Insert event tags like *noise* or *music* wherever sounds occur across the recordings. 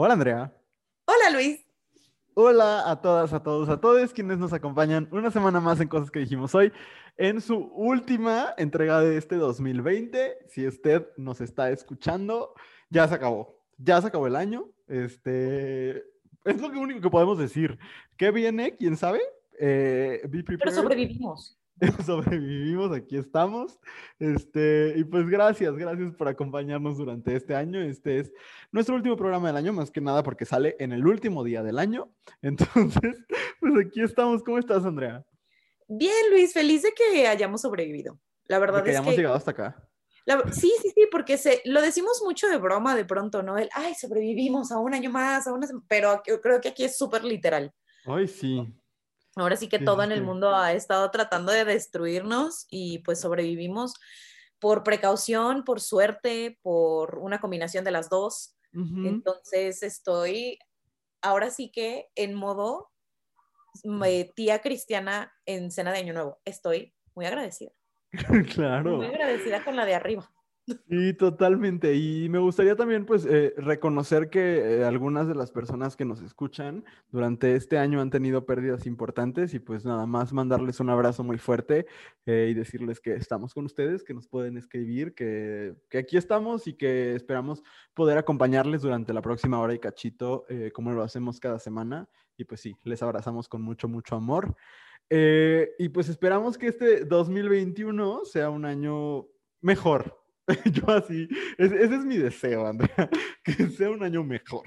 Hola Andrea. Hola Luis. Hola a todas, a todos, a todos quienes nos acompañan una semana más en Cosas que dijimos hoy, en su última entrega de este 2020. Si usted nos está escuchando, ya se acabó, ya se acabó el año. Este es lo único que podemos decir. ¿Qué viene? ¿Quién sabe? Eh, Pero sobrevivimos. *laughs* sobrevivimos, aquí estamos. Este, y pues gracias, gracias por acompañarnos durante este año. Este es nuestro último programa del año, más que nada porque sale en el último día del año. *laughs* Entonces, pues aquí estamos. ¿Cómo estás, Andrea? Bien, Luis, feliz de que hayamos sobrevivido. La verdad que es hayamos llegado hasta acá. sí, sí, sí, porque se, lo decimos mucho de broma de pronto, ¿no? El, ay, sobrevivimos a un año más, a una pero creo que aquí es súper literal. Ay, sí. Ahora sí que todo en el mundo ha estado tratando de destruirnos y pues sobrevivimos por precaución, por suerte, por una combinación de las dos. Entonces estoy ahora sí que en modo tía cristiana en cena de Año Nuevo. Estoy muy agradecida. *laughs* claro. Muy agradecida con la de arriba. Sí, totalmente. Y me gustaría también, pues, eh, reconocer que eh, algunas de las personas que nos escuchan durante este año han tenido pérdidas importantes y pues nada más mandarles un abrazo muy fuerte eh, y decirles que estamos con ustedes, que nos pueden escribir, que, que, aquí estamos y que esperamos poder acompañarles durante la próxima hora y cachito, como lo hacemos cada semana. Y pues sí, les abrazamos con mucho, mucho amor. y pues esperamos que este 2021 sea un año mejor, *laughs* Yo así, ese, es mi deseo, Andrea, *laughs* que sea un año mejor.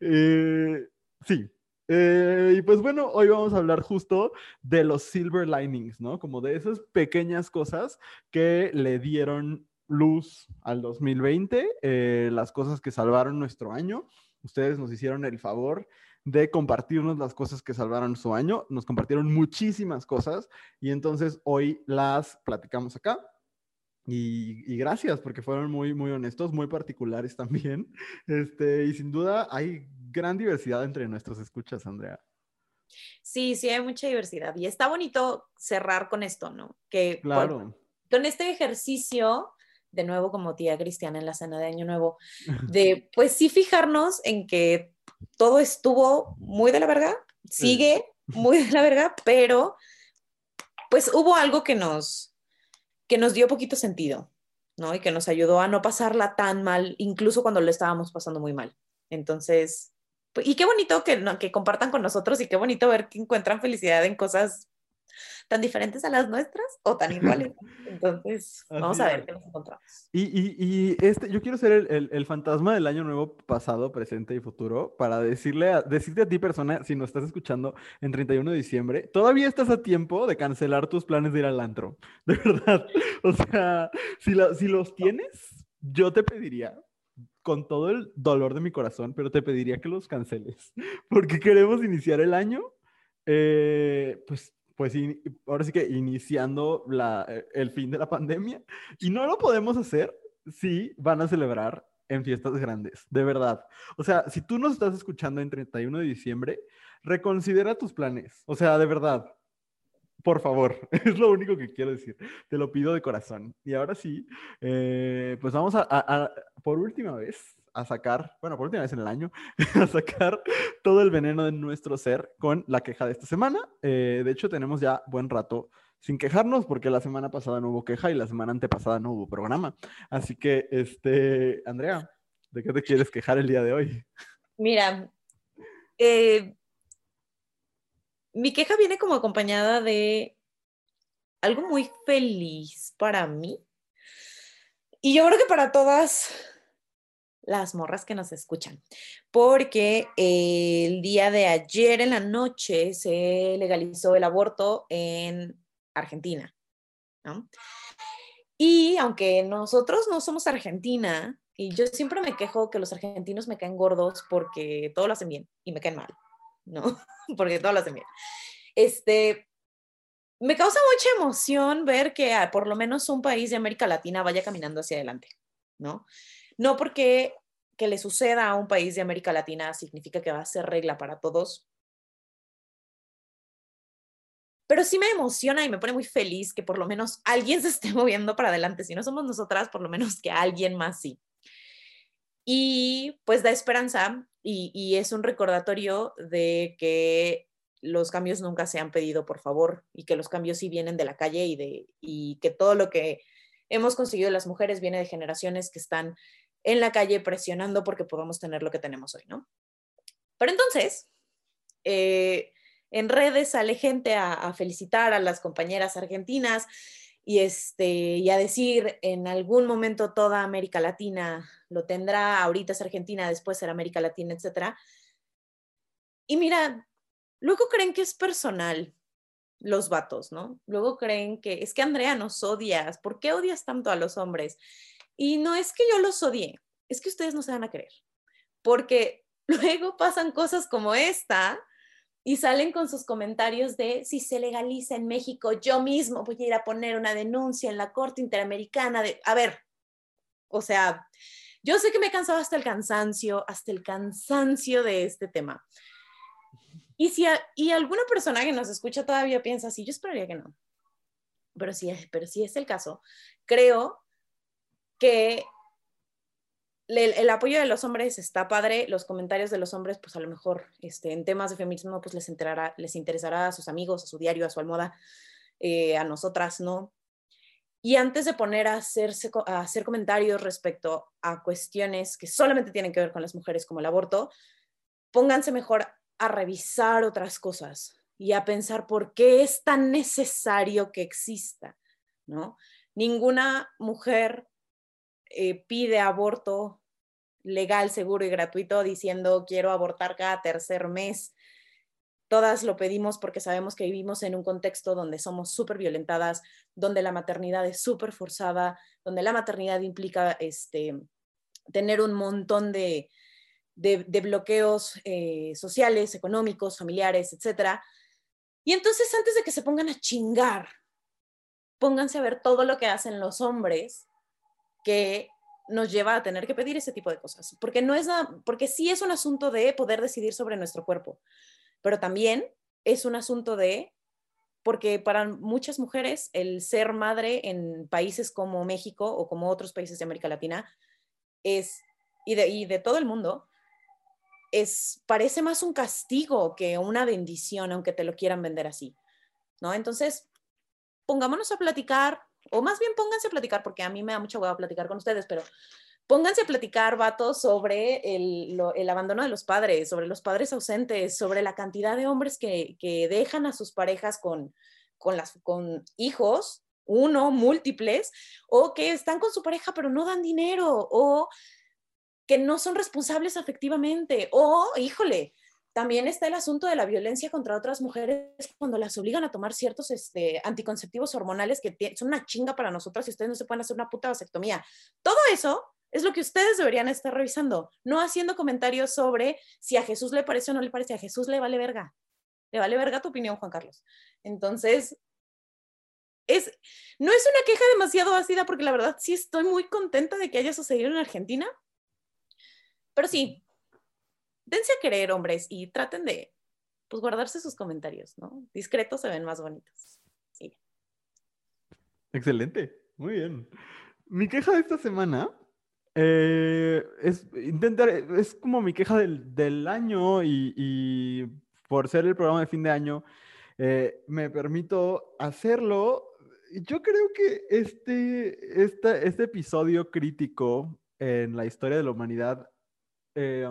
Eh, sí. Eh, y pues bueno, hoy vamos a hablar justo de los silver linings, ¿no? Como de esas pequeñas cosas que le dieron luz al 2020, eh, las cosas que salvaron nuestro año. Ustedes nos hicieron el favor de compartirnos las cosas que salvaron su año. Nos compartieron muchísimas cosas y entonces hoy las platicamos acá. Y, gracias, porque fueron muy, muy honestos, muy particulares también. *laughs* Este, y sin duda hay gran diversidad entre nuestros escuchas, Andrea. Sí, sí, hay mucha diversidad. Y está bonito cerrar con esto, ¿no? Que claro. con este ejercicio, de nuevo como tía cristiana en la cena de Año Nuevo, *laughs* de pues sí fijarnos en que todo estuvo muy de la verga, sigue muy de la verga, pero pues hubo algo que nos, que nos dio poquito sentido, ¿no? Y que nos ayudó a no pasarla tan mal, incluso cuando lo estábamos pasando muy mal. Entonces, pues, y qué bonito que, que compartan con nosotros y qué bonito ver que encuentran felicidad en cosas tan diferentes a las nuestras o tan *laughs* iguales. Entonces, vamos a ver qué nos encontramos. Y, y, y, este, yo quiero ser el, el, el, fantasma del año nuevo pasado, presente y futuro para decirle a, decirte a ti, persona, si nos estás escuchando en 31 de diciembre, todavía estás a tiempo de cancelar tus planes de ir al antro. *laughs* De verdad. O sea, si, si los tienes, yo te pediría, con todo el dolor de mi corazón, pero te pediría que los canceles, *laughs* porque queremos iniciar el año, eh, pues pues ahora sí que iniciando la, eh, el fin de la pandemia. Y no lo podemos hacer si van a celebrar en fiestas grandes, de verdad. O sea, si tú nos estás escuchando en 31 de diciembre, reconsidera tus planes. O sea, de verdad, por favor, *laughs* es lo único que quiero decir. Te lo pido de corazón. Y ahora sí, eh, pues vamos a, por última vez, a sacar, bueno, por última vez en el año, *laughs* a sacar todo el veneno de nuestro ser con la queja de esta semana. Eh, de hecho, tenemos ya buen rato sin quejarnos porque la semana pasada no hubo queja y la semana antepasada no hubo programa. Así que, este, Andrea, ¿de qué te quieres quejar el día de hoy? Mira, eh, mi queja viene como acompañada de algo muy feliz para mí. Y yo creo que para todas las morras que nos escuchan, porque el día de ayer en la noche se legalizó el aborto en Argentina. Y aunque nosotros no somos Argentina, y yo siempre me quejo que los argentinos me caen gordos porque todo lo hacen bien y me caen mal, ¿no? *laughs* porque todo lo hacen bien. Este, me causa mucha emoción ver que por lo menos un país de América Latina vaya caminando hacia adelante, ¿no? No porque que le suceda a un país de América Latina significa que va a ser regla para todos. Pero sí me emociona y me pone muy feliz que por lo menos alguien *laughs* se esté moviendo para adelante. Si no somos nosotras, por lo menos que alguien más sí. Y pues da esperanza y, es un recordatorio de que los cambios nunca se han pedido por favor y que los cambios sí vienen de la calle y, de, y que todo lo que hemos conseguido las mujeres viene de generaciones que están en la calle presionando porque podamos tener lo que tenemos hoy, ¿no? Pero entonces, eh, en redes sale gente a, felicitar a las compañeras argentinas y, este, y a decir en algún momento toda América Latina lo tendrá, ahorita es Argentina, después será América Latina, etc. Y mira, luego creen que es personal los vatos, ¿no? Luego creen que es que Andrea nos odias, ¿por qué odias tanto a los hombres? Y no es que yo los odie, es que ustedes no se van a creer, porque *laughs* luego pasan cosas como esta y salen con sus comentarios de si se legaliza en México, yo mismo voy a ir a poner una denuncia en la Corte Interamericana de, a ver, o sea, yo sé que me he cansado hasta el cansancio, hasta el cansancio de este tema. Y si y alguna persona que nos escucha todavía piensa así, yo esperaría que no. Pero sí, pero si es el caso, creo que el, apoyo de los hombres está padre, los comentarios de los hombres, pues a lo mejor este, en temas de feminismo, pues les, enterará, les interesará a sus amigos, a su diario, a su almohada, eh, a nosotras, ¿no? Y antes de poner a, hacerse, a hacer comentarios respecto a cuestiones que solamente tienen que ver con las mujeres como el aborto, pónganse mejor a revisar otras cosas y a pensar por qué es tan necesario que exista, ¿no? Ninguna mujer eh, pide aborto legal, seguro y gratuito diciendo quiero abortar cada tercer mes. Todas lo pedimos porque sabemos que vivimos en un contexto donde somos súper violentadas, donde la maternidad es súper forzada, donde la maternidad implica este, tener un montón de, de, bloqueos eh, sociales, económicos, familiares, etc. Y entonces antes de que se pongan a chingar, pónganse a ver todo lo que hacen los hombres que nos lleva a tener que pedir ese tipo de cosas, porque no es porque sí es un asunto de poder decidir sobre nuestro cuerpo, pero también es un asunto de porque para muchas mujeres el ser madre en países como México o como otros países de América Latina es y de, y de todo el mundo es parece más un castigo que una bendición, aunque te lo quieran vender así, ¿no? Entonces, pongámonos a platicar, o más bien pónganse a platicar, porque a mí me da mucho huevo platicar con ustedes, pero pónganse a platicar, vatos, sobre el, abandono de los padres, sobre los padres ausentes, sobre la cantidad de hombres que, dejan a sus parejas con, con, las, con hijos, uno, múltiples, o que están con su pareja pero no dan dinero, o que no son responsables afectivamente, o, híjole, también está el asunto de la violencia contra otras mujeres cuando las obligan a tomar ciertos este, anticonceptivos hormonales que son una chinga para nosotras y ustedes no se pueden hacer una puta vasectomía. Todo eso es lo que ustedes deberían estar revisando, no haciendo comentarios sobre si a Jesús le parece o no le parece. A Jesús le vale verga. Le vale verga tu opinión, Juan Carlos. Entonces, es, no es una queja demasiado ácida porque la verdad sí estoy muy contenta de que haya sucedido en Argentina. Pero sí, dense a querer, hombres, y traten de pues, guardarse sus comentarios, ¿no? Discretos se ven más bonitos. Sí. Excelente, muy bien. Mi queja de esta semana eh, es intentar, es como mi queja del, año y, por ser el programa de fin de año, eh, me permito hacerlo. Yo creo que este, este episodio crítico en la historia de la humanidad eh,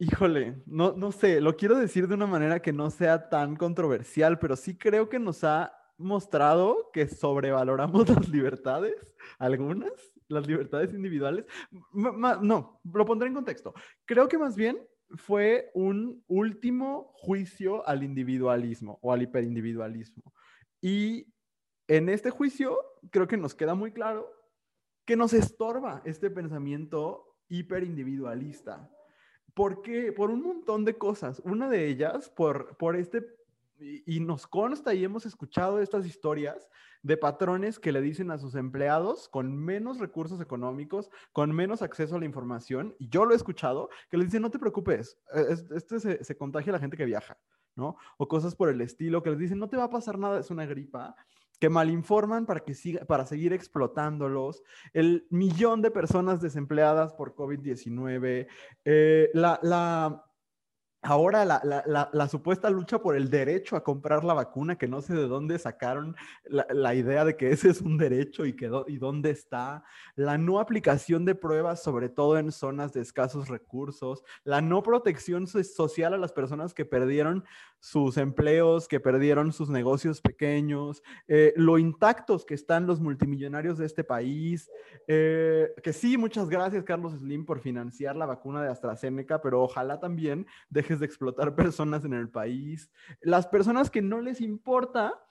Híjole, no, no sé, lo quiero decir de una manera que no sea tan controversial, pero sí creo que nos ha mostrado que sobrevaloramos *laughs* las libertades, algunas, las libertades individuales. no, lo pondré en contexto. Creo que más bien fue un último juicio al individualismo o al hiperindividualismo. Y en este juicio creo que nos queda muy claro que nos estorba este pensamiento hiperindividualista ¿Por qué? Por un montón de cosas. Una de ellas, por, por este, y, nos consta y hemos escuchado estas historias de patrones que le dicen a sus empleados con menos recursos económicos, con menos acceso a la información, y yo lo he escuchado, que le dicen, no te preocupes, e, este se, se contagia a la gente que viaja, ¿no? O cosas por el estilo, que les dicen, no te va a pasar nada, es una gripa. Que malinforman para, que siga, para seguir explotándolos, el millón de personas desempleadas por COVID-19, eh, la, la Ahora la, supuesta lucha por el derecho a comprar la vacuna, que no sé de dónde sacaron la, idea de que *laughs* ese es un derecho y, que y dónde está, la no aplicación de pruebas, sobre todo en zonas de escasos recursos, la no protección social a las personas que perdieron sus empleos, que perdieron sus negocios pequeños, eh, lo intactos que están los multimillonarios de este país, eh, que sí, muchas gracias Carlos Slim por financiar la vacuna de AstraZeneca, pero ojalá también de explotar personas en el país, las personas que no les importa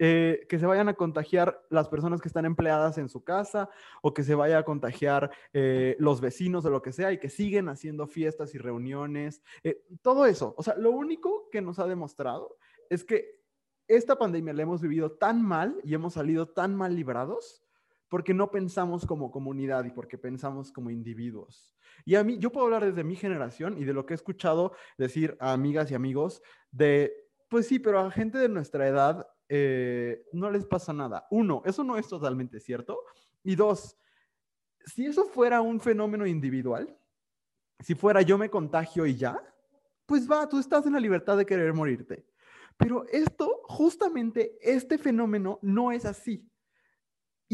eh, que se vayan a contagiar las personas que están empleadas en su casa o que se vaya a contagiar eh, los vecinos o lo que sea y que siguen haciendo fiestas y reuniones. Eh, todo eso. O sea, lo único que nos ha demostrado es que esta pandemia la hemos vivido tan mal y hemos salido tan mal librados porque no pensamos como comunidad y porque pensamos como individuos. Y a mí, yo puedo hablar desde mi generación y de lo que he escuchado decir a amigas y amigos de, pues sí, pero a gente de nuestra edad eh, no les pasa nada. Uno, eso no es totalmente cierto. Y dos, si eso fuera un fenómeno individual, si fuera yo me contagio y ya, pues va, tú estás en la libertad de querer morirte. Pero esto, justamente este fenómeno no es así.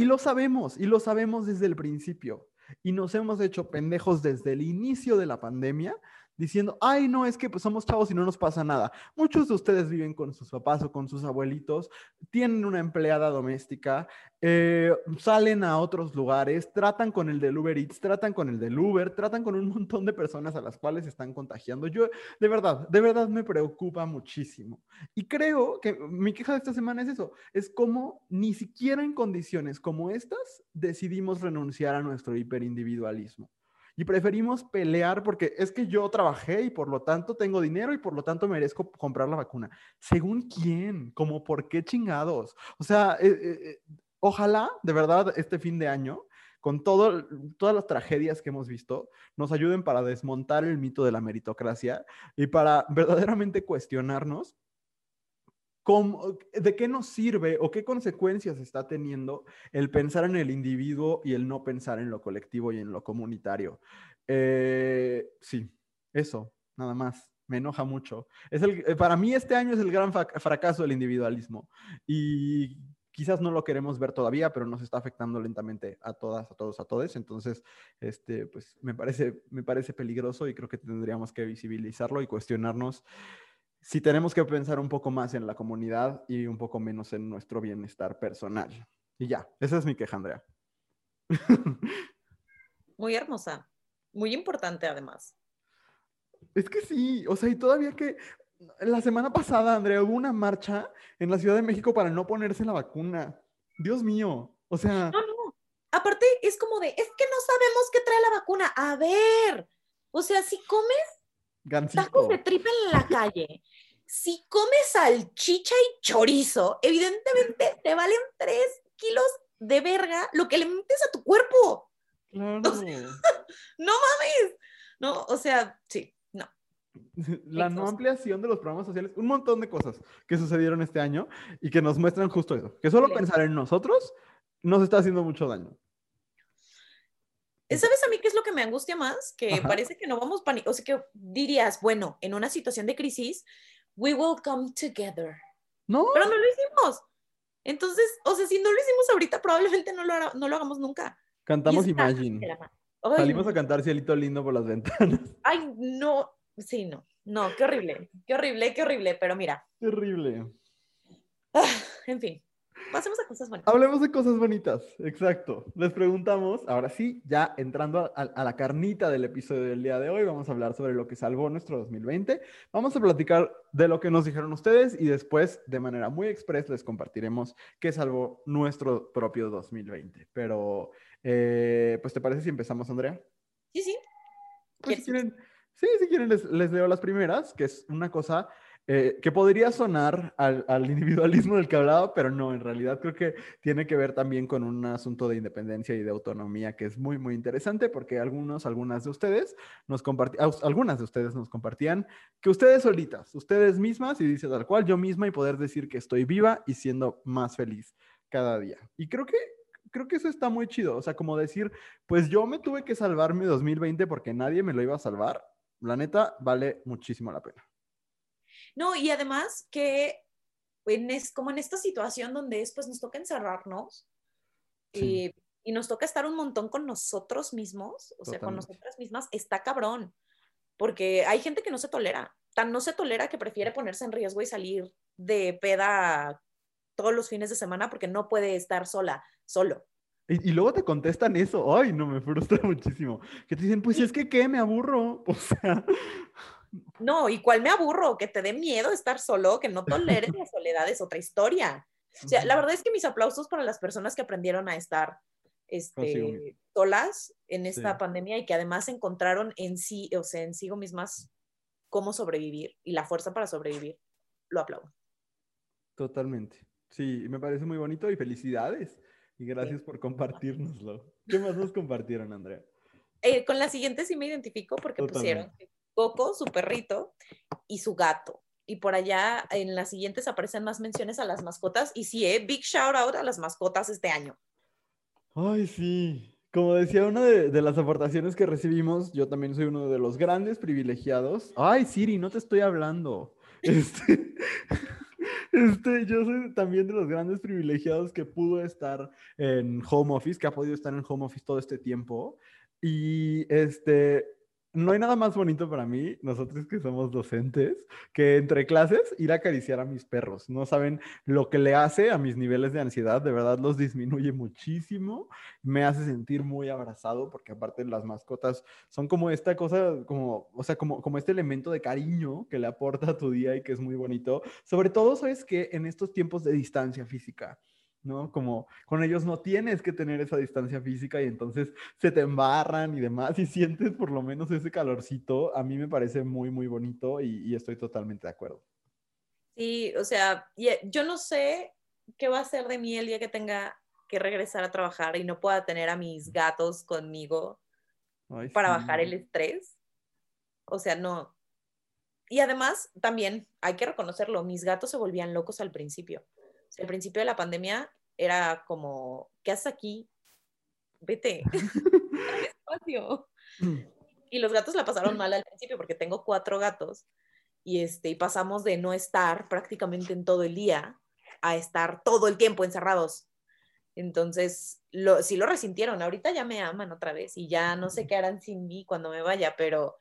Y lo sabemos, y lo sabemos desde el principio. Y nos hemos hecho pendejos desde el inicio de la pandemia diciendo, ay, no, es que pues somos chavos y no nos pasa nada. Muchos de ustedes viven con sus papás o con sus abuelitos, tienen una empleada doméstica, eh, salen a otros lugares, tratan con el del Uber Eats, tratan con el del Uber, tratan con un montón de personas a las cuales están contagiando. Yo, de verdad, de verdad me preocupa muchísimo. Y creo que mi queja de esta semana es eso, es como ni siquiera en condiciones como estas decidimos renunciar a nuestro hiperindividualismo y preferimos pelear porque es que yo trabajé y por lo tanto tengo dinero y por lo tanto merezco comprar la vacuna. ¿Según quién? ¿Cómo por qué chingados? O sea, eh, eh, eh, ojalá de verdad este fin de año con todo, todas las tragedias que hemos visto, nos ayuden para desmontar el mito de la meritocracia y para *laughs* verdaderamente cuestionarnos ¿De qué nos sirve o qué consecuencias está teniendo el pensar en el individuo y el no pensar en lo colectivo y en lo comunitario? Eh, sí, eso, nada más. Me enoja mucho. Es el, eh, para mí este año es el gran fracaso del individualismo y quizás no lo queremos ver todavía, pero nos está afectando lentamente a todas, a todos, a todos. Entonces, este, pues me parece, me parece peligroso y creo que tendríamos que visibilizarlo y cuestionarnos si tenemos que pensar un poco más en la comunidad y un poco menos en nuestro bienestar personal. Y ya, esa es mi queja, Andrea. *laughs* Muy hermosa, muy importante además. Es que sí, o sea, y todavía que la semana pasada, Andrea, hubo una marcha en la Ciudad de México para no ponerse la vacuna. Dios mío, o sea... No, no, aparte es como de, es que no sabemos qué trae la vacuna. A ver, o sea, si comes Tacos de tripa en la calle. Si comes salchicha y chorizo, evidentemente te valen tres kilos de verga lo que le metes a tu cuerpo. *laughs* no mames. No, o sea, sí, no. La no ampliación de los programas sociales, un montón de cosas que sucedieron este año y que nos muestran justo eso, que solo pensar en nosotros nos está haciendo mucho daño. ¿Sabes a mí qué es lo que me angustia más? Que parece que no vamos pánico. O sea, que dirías, bueno, en una situación de crisis, we will come together. No. Pero no lo hicimos. Entonces, o sea, si no lo hicimos ahorita, probablemente no lo, no lo hagamos nunca. Cantamos Imagine. Salimos a cantar Cielito Lindo por las ventanas. *laughs* Ay, no. Sí, no. No, qué horrible. Qué horrible, qué horrible. Pero mira. Terrible. Ah, en fin. Pasemos a cosas bonitas. Hablemos de cosas bonitas, exacto. Les preguntamos, ahora sí, ya entrando a, la carnita del episodio del día de hoy, vamos a hablar sobre lo que salvó nuestro 2020. Vamos a platicar de lo que nos dijeron ustedes y después, de manera muy express, les compartiremos qué salvó nuestro propio 2020. Pero, eh, pues, ¿te parece si empezamos, Andrea? Sí, sí. Pues, si quieren, sí, si quieren, les, les leo las primeras, que es una cosa eh, que podría sonar al, individualismo del que hablaba, pero no, en realidad creo que tiene que ver también con un asunto de independencia y de autonomía que es muy, muy interesante porque algunos, algunas de ustedes nos compartían, algunas de ustedes nos compartían que ustedes solitas, ustedes mismas, y dice tal cual, yo misma y poder decir que estoy viva y siendo más feliz cada día. Y creo que, creo que eso está muy chido. O sea, como decir, pues yo me tuve que salvar mi 2020 porque nadie me lo iba a salvar. La neta, vale muchísimo la pena. No, y además que en es, como en esta situación donde después nos toca encerrarnos eh, y nos toca estar un montón con nosotros mismos, o sea, con nosotras mismas, está cabrón, porque hay gente que no se tolera, tan no se tolera que prefiere ponerse en riesgo y salir de peda todos los fines de semana porque no puede estar sola, solo. Y, luego te contestan eso, ay, no, me frustra *laughs* muchísimo, que te dicen, pues es que, ¿qué? Me aburro, *laughs* o sea... No, ¿y cuál me aburro? Que te dé miedo estar solo, que no toleres la soledad es otra historia. O sea, la verdad es que mis aplausos para las personas que aprendieron a estar este, solas en esta pandemia y que además encontraron en sí, o sea, en sí mismas cómo sobrevivir y la fuerza para sobrevivir. Lo aplaudo. Totalmente. Sí, me parece muy bonito y felicidades. Y gracias por compartirnoslo. ¿Qué más nos compartieron, Andrea? Eh, con la siguiente sí me identifico porque pusieron Coco, su perrito, y su gato. Y por allá en las siguientes aparecen más menciones a las mascotas. Y sí, eh, big shout out a las mascotas este año. Ay, sí. Como decía una de, las aportaciones que recibimos, yo también soy uno de los grandes privilegiados. Ay, Siri, no te estoy hablando. *laughs* Este, *laughs* este, yo soy también de los grandes privilegiados que pudo estar en home office, que ha podido estar en home office todo este tiempo. Y este, no hay nada más bonito para mí, nosotros que somos docentes, que entre clases ir a acariciar a mis perros. No saben lo que le hace a mis niveles de ansiedad, de verdad los *laughs* disminuye muchísimo, me hace sentir muy abrazado, porque aparte las mascotas son como esta cosa, como, o sea, como, como este elemento de cariño que le aporta a tu día y que es muy bonito. Sobre todo, sabes que en estos tiempos de distancia física, ¿no? Como con ellos no tienes que tener esa distancia física y entonces se te embarran y demás y sientes por lo menos ese calorcito, a mí me parece muy, muy bonito y, estoy totalmente de acuerdo. Sí, o sea, eh, yo no sé qué va a ser de mí el día que tenga que regresar a trabajar y no pueda tener a mis gatos conmigo para bajar el estrés. O sea, no. Y además, también hay que reconocerlo, mis gatos se volvían locos al principio al principio de la pandemia era como, ¿qué haces aquí? Vete. *laughs* espacio. Y los gatos la pasaron mal al principio porque tengo cuatro gatos y, este, y pasamos de no estar prácticamente en todo el día a estar todo el tiempo encerrados. Entonces, lo, sí lo resintieron. Ahorita ya me aman otra vez y ya no sé qué harán sin mí cuando me vaya, pero,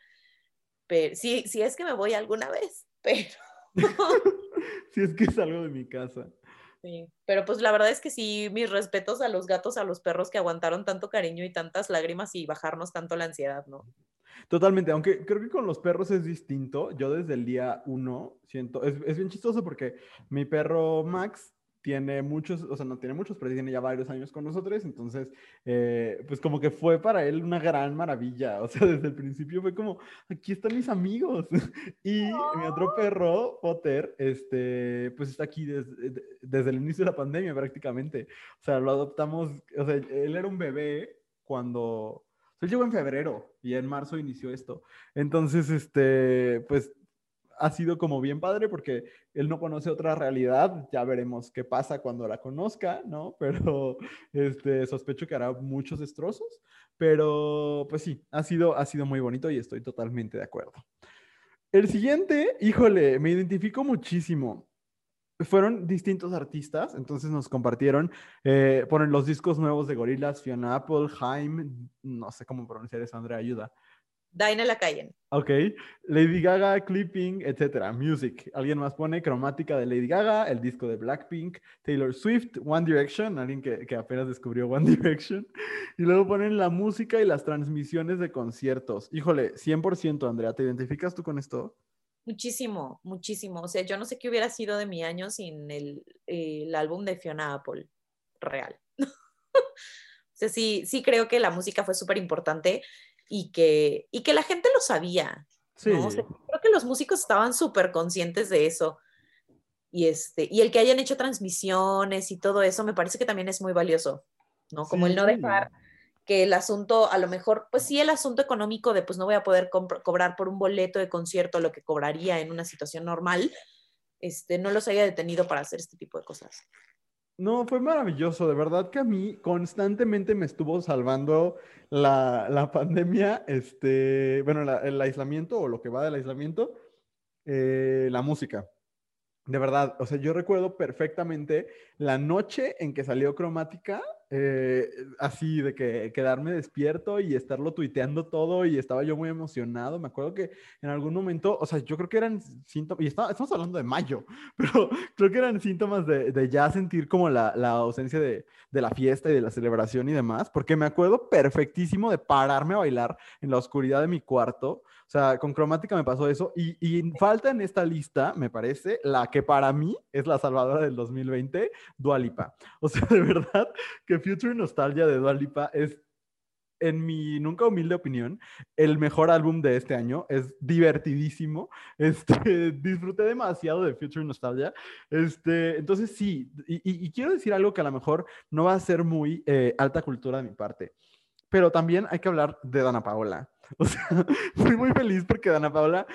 pero sí, sí es que me voy alguna vez, *laughs* pero... *laughs* si es que salgo de mi casa. Sí, pero pues la verdad es que sí, mis respetos a los gatos, a los perros que aguantaron tanto cariño y tantas lágrimas y bajarnos tanto la ansiedad, ¿no? Totalmente, aunque creo que con los perros es distinto. Yo desde el día uno siento, es, es bien chistoso porque mi perro Max tiene muchos, o sea, no tiene muchos, pero tiene ya varios años con nosotros, entonces, eh, pues como que fue para él una gran maravilla, o sea, *laughs* desde el principio fue como, aquí están mis amigos, *laughs* y mi otro perro, Potter, este, pues está aquí desde, desde el inicio de la pandemia prácticamente, o sea, lo adoptamos, o sea, él era un bebé cuando, él llegó en febrero y en marzo inició esto, entonces, este, pues ha sido como bien padre porque él no conoce otra realidad, ya veremos qué pasa cuando la conozca, ¿no? *laughs* Pero este, sospecho que hará muchos destrozos, pero pues sí, ha sido, ha sido muy bonito y estoy totalmente de acuerdo. El siguiente, híjole, me identifico muchísimo. Fueron distintos artistas, entonces nos compartieron, eh, ponen los discos nuevos de Gorillaz, Fiona Apple, Jaime, no sé cómo pronunciar eso, Andrea, ayuda. Daina Lacayen. Ok. Lady Gaga, Clipping, etcétera. Music. Alguien más pone cromática de Lady Gaga, el disco de Blackpink, Taylor Swift, One Direction, alguien que, que apenas descubrió One *laughs* Direction. Y luego ponen la música y las transmisiones de conciertos. Híjole, 100%, Andrea, ¿te identificas tú con esto? Muchísimo, muchísimo. O sea, yo no sé qué hubiera sido de mi año sin el, el álbum de Fiona Apple. Real. *laughs* o sea, sí, sí creo que la música fue súper importante y que, y que la gente lo sabía. Sí. creo que los músicos estaban súper conscientes de eso. Y, este, y el que hayan hecho transmisiones y todo eso me parece que también es muy valioso, ¿no? Como el no dejar que el asunto, a lo mejor, pues sí, el asunto económico de pues no voy a poder cobrar por un boleto de concierto lo que cobraría en una situación normal, este, no los haya detenido para hacer este tipo de cosas. No, fue maravilloso, de verdad que a mí constantemente me estuvo salvando la, pandemia, este, bueno, el aislamiento o lo que va del aislamiento, eh, la música. De verdad, o sea, yo recuerdo perfectamente la noche en que salió Cromática, eh, así de que quedarme despierto y estarlo tuiteando todo y estaba yo muy emocionado. Me acuerdo que en algún momento, o sea, yo creo que eran síntomas, y estamos hablando de mayo, *laughs* pero creo que eran síntomas de, ya sentir como la, ausencia de, de, la fiesta y de la celebración y demás, porque me acuerdo perfectísimo de pararme a bailar en la oscuridad de mi cuarto o sea, con cromática me pasó eso. Y, y, falta en esta lista, me parece, la que para mí es la salvadora del 2020, Dualipa. O sea, de verdad que Future Nostalgia de Dualipa es en mi nunca humilde opinión, el mejor álbum de este año. Es divertidísimo. Este, *laughs* disfruté demasiado de Future Nostalgia. Este, entonces, sí, y, quiero decir algo que a lo mejor no va a ser muy eh, alta cultura de mi parte, pero también hay que hablar de Dana Paola. *laughs* O sea, *laughs* fui muy feliz porque Dana Paula,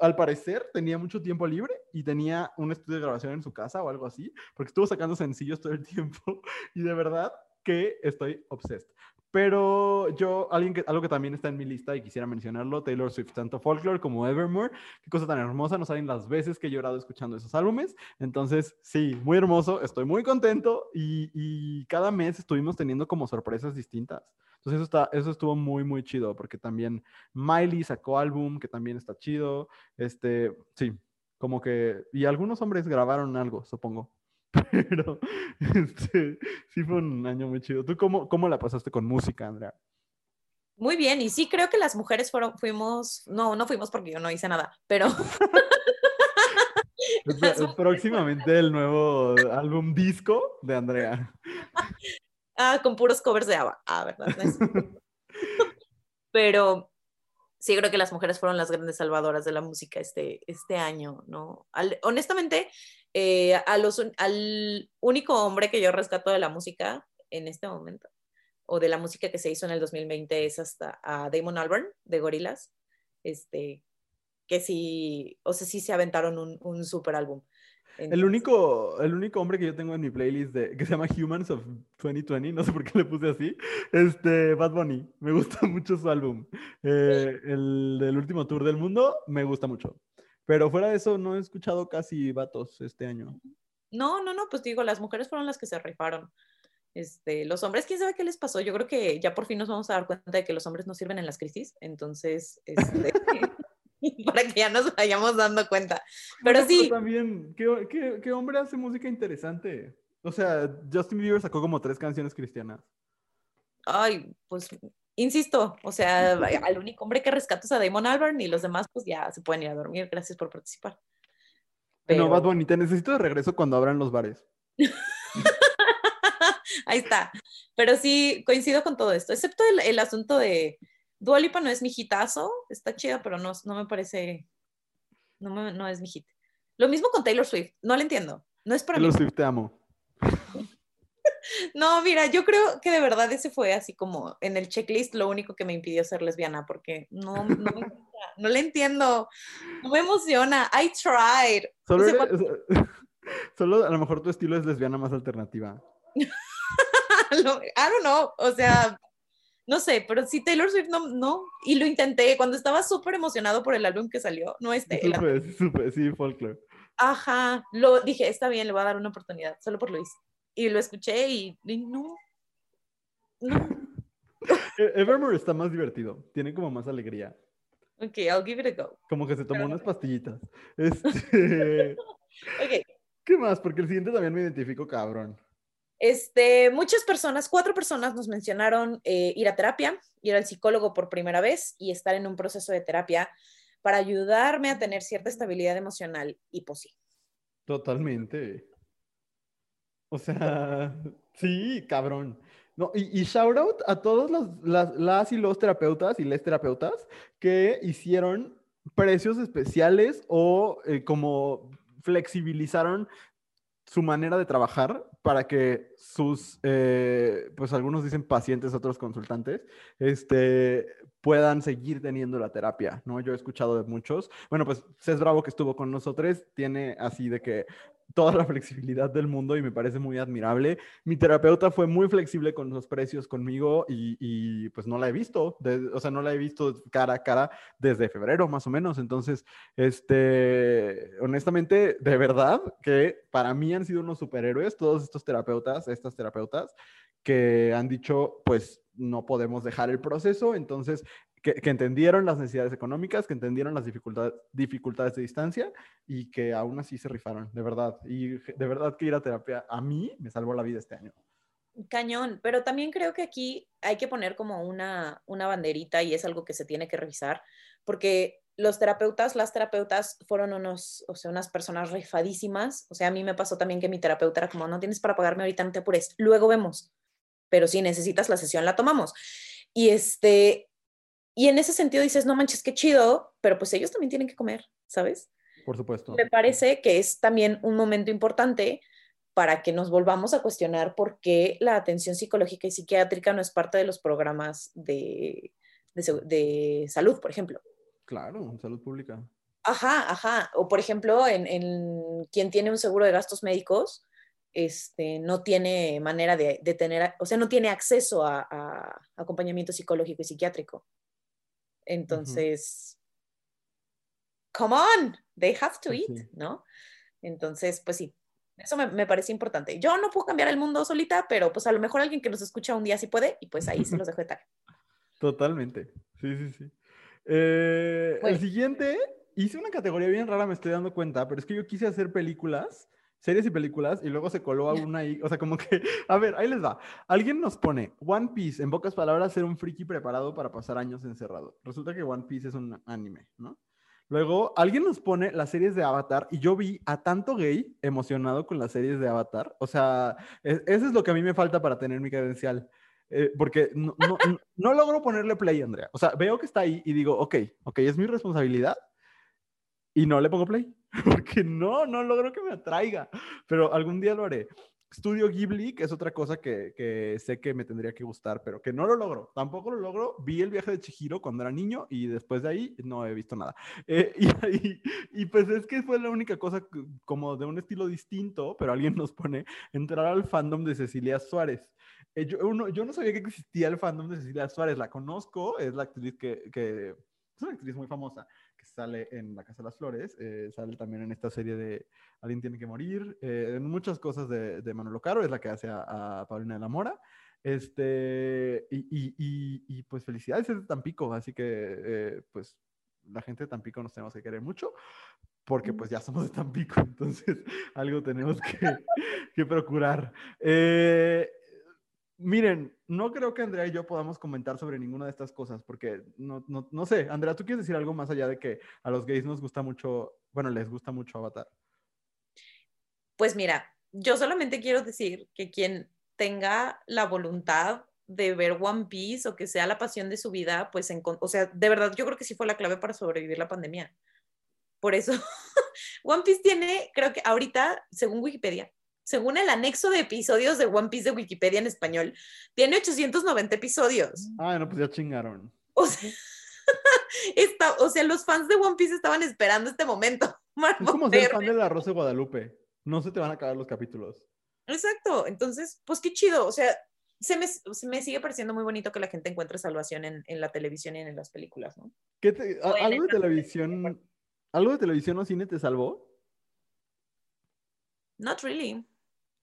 al parecer, tenía mucho tiempo libre y tenía un estudio de grabación en su casa o algo así, porque estuvo sacando sencillos todo el *laughs* tiempo y de verdad que estoy obsessed. Pero yo, alguien que, algo que también está en mi lista y quisiera mencionarlo, Taylor Swift, tanto Folklore como Evermore, qué cosa tan hermosa, no saben las veces que he llorado escuchando esos álbumes. Entonces, sí, muy hermoso, estoy muy contento y, y cada mes estuvimos teniendo como sorpresas distintas. Entonces eso, está, eso estuvo muy, muy chido, porque también Miley sacó álbum, que también está chido. Este, sí, como que, y algunos hombres grabaron algo, supongo. *laughs* Pero este, sí fue un año muy chido. ¿Tú cómo, cómo la pasaste con música, Andrea? Muy bien, y sí creo que las mujeres fueron, fuimos, no, no fuimos porque yo no hice nada, pero... *laughs* *laughs* próximamente el nuevo álbum disco de Andrea. Ah, con puros covers de ABBA. Ah, ¿verdad? *laughs* Pero sí creo que las mujeres fueron las grandes salvadoras de la música este, este año, ¿no? honestamente, eh, a los, al único hombre que yo rescato de la música en este momento, o de la música que se hizo en el 2020, es hasta a Damon Albarn de Gorillaz, este, que sí, o sea, sí se aventaron un, un super álbum. El único, el único hombre que yo tengo en mi playlist de, que se llama Humans of 2020, no sé por qué le puse así, este, Bad Bunny. Me gusta *laughs* mucho su álbum. Eh, el del último tour del mundo me gusta mucho. Pero fuera de eso, no he escuchado casi vatos este año. No, no, no, pues digo, las mujeres fueron las que se rifaron. Este, los hombres, quién sabe qué les pasó. Yo creo que ya por fin nos vamos a dar cuenta de que los hombres no sirven en las crisis. Entonces, este, *laughs* *laughs* *laughs* para que ya nos vayamos dando cuenta. Pero sí. también, ¿qué, ¿qué, hombre hace música interesante? O sea, Justin Bieber sacó como tres canciones cristianas. Ay, pues, insisto, o sea, *laughs* al único hombre que rescato es a Damon Albarn y los demás pues ya se pueden ir a dormir. Gracias por participar. Pero... No, Bad Bunny, te necesito de regreso cuando abran los bares. *laughs* Ahí está. Pero sí, coincido con todo esto, excepto el asunto de Dualipa no es mi hitazo, está chida, pero no, no me parece, no, me, no es mi hit. Lo mismo con Taylor Swift, no lo entiendo, no es para Taylor Swift te amo. *laughs* no, mira, yo creo que de verdad ese fue así como en el checklist lo único que me impidió ser lesbiana, porque no, no, me, *laughs* no le entiendo, no me emociona, I tried. Solo, *laughs* solo a lo mejor tu estilo es lesbiana más alternativa. I don't know, o sea, no sé, pero sí Taylor Swift no, no, y lo intenté cuando estaba súper emocionado por el álbum que salió, no este. Súper, súper, sí, folklore. Ajá, lo dije, está bien, le voy a dar una oportunidad, solo por Luis. Y lo escuché y, no, no. *laughs* E-, Evermore está más divertido, tiene como más alegría. Ok, I'll give it a go. Como que se tomó unas pastillitas. Este... *laughs* ok. ¿Qué más? Porque el siguiente también me identifico cabrón. Este, muchas personas, cuatro personas nos mencionaron eh, ir a terapia, ir al psicólogo por primera vez y estar en un proceso de terapia para ayudarme a tener cierta estabilidad emocional y pues Totalmente. O sea, *laughs* sí, cabrón. No, y, shout out a todos los, las, y los terapeutas y les terapeutas que hicieron precios especiales o eh, como flexibilizaron su manera de trabajar para que sus, eh, pues algunos dicen pacientes, otros consultantes, este, puedan seguir teniendo la terapia, ¿no? Yo he escuchado de muchos. Bueno, pues Cés Bravo que estuvo con nosotros tiene así de que toda la *laughs* flexibilidad del mundo y me parece muy admirable. Mi terapeuta fue muy flexible con los precios conmigo y, pues no la he visto, o sea, no la he visto cara a cara desde febrero más o menos. Entonces, este, honestamente, de verdad que para mí han sido unos superhéroes todos estos terapeutas, estas terapeutas que han dicho, pues no podemos dejar el proceso, entonces que, entendieron las necesidades económicas, que entendieron las dificultades, dificultades de distancia y que aún así se rifaron, de verdad. Y de verdad que ir a terapia a mí me salvó la vida este año. Cañón, pero también creo que aquí hay que poner como una, una banderita y es algo que se tiene que revisar, porque los terapeutas, las terapeutas fueron unos, o sea, unas personas rifadísimas. O sea, a mí me pasó también que mi terapeuta era como, no tienes para pagarme ahorita, no te apures, luego vemos. Pero si necesitas la sesión, la tomamos. Y este, y en ese sentido dices, no manches, qué chido, pero pues ellos también tienen que comer, ¿sabes? Por supuesto. Me parece que es también un momento importante para que nos volvamos a cuestionar por qué la atención psicológica y psiquiátrica no es parte de los programas de, de, salud, por ejemplo. Claro, salud pública. Ajá, ajá. O por ejemplo, en, en quien tiene un seguro de gastos médicos, este, no tiene manera de, de tener, o sea, no tiene acceso a, a acompañamiento psicológico y psiquiátrico. Entonces, come on, they have to eat, ¿no? Entonces, pues sí, eso me, parece importante. Yo no puedo cambiar el mundo solita, pero pues a lo mejor alguien que nos escucha un día sí puede y pues ahí se *laughs* los dejo de tal. Totalmente, sí, sí, sí. Eh, el siguiente, hice una categoría bien rara, me estoy dando cuenta, pero es que yo quise hacer películas series y películas y luego se coló a una ahí, o sea, como que, *laughs* a ver, ahí les va. Alguien nos pone One Piece, en pocas palabras, ser un friki preparado para pasar años encerrado. Resulta que One Piece es un anime, ¿no? Luego, alguien nos pone las series de Avatar y yo vi a tanto gay emocionado con las series de Avatar. O sea, e, eso es lo que a mí me falta para tener mi credencial. Eh, porque no, no, no, logro ponerle play, Andrea. O sea, veo que está ahí y digo, ok, ok, es mi responsabilidad y no le pongo play. *laughs* porque no, no logro que me atraiga, pero algún día lo haré. Estudio Ghibli, que es otra cosa que, que, sé que me tendría que gustar, pero que no lo logro. Tampoco lo logro. Vi el viaje de Chihiro cuando era niño y después de ahí no he visto nada. Eh, *laughs* y, y, pues es que fue la única cosa como de un estilo distinto, pero alguien nos pone entrar al fandom de Cecilia Suárez. Eh, yo, uno, yo, no sabía que existía el fandom de Cecilia Suárez. La conozco, es la actriz que, que es una actriz muy famosa sale en La Casa de las Flores, eh, sale también en esta serie de Alguien tiene que morir, eh, en muchas cosas de, de, Manolo Caro, es la que hace a, Paulina de la Mora. Este, y, y, y, pues felicidades, es de Tampico, así que eh, pues la gente de Tampico nos tenemos que querer mucho, porque pues ya somos de Tampico, *laughs* entonces algo tenemos que, que procurar. Eh, Miren, no creo que Andrea y yo podamos comentar sobre ninguna de estas cosas, porque no, no, no, sé, Andrea, ¿tú quieres decir algo más allá de que a los gays nos gusta mucho, bueno, les gusta mucho Avatar? Pues mira, yo solamente quiero decir que quien tenga la voluntad de ver One Piece o que sea la pasión de su vida, pues, en, o sea, de verdad, yo creo que sí fue la clave para sobrevivir la pandemia. Por eso, *laughs* One Piece tiene, creo que ahorita, según Wikipedia, según el anexo de episodios de One Piece de Wikipedia en español, tiene 890 episodios. Ah, no, pues ya chingaron. O sea, *laughs* o sea, los fans de One Piece estaban esperando este momento. *laughs* Es como ser fan de la Rosa de Guadalupe. No se te van a acabar los capítulos. Exacto. Entonces, pues qué chido. O sea, se me, se me sigue pareciendo muy bonito que la gente encuentre salvación en, en la televisión y en las películas, ¿no? ¿Qué ¿Algo de televisión, algo de televisión o cine te salvó? Not really.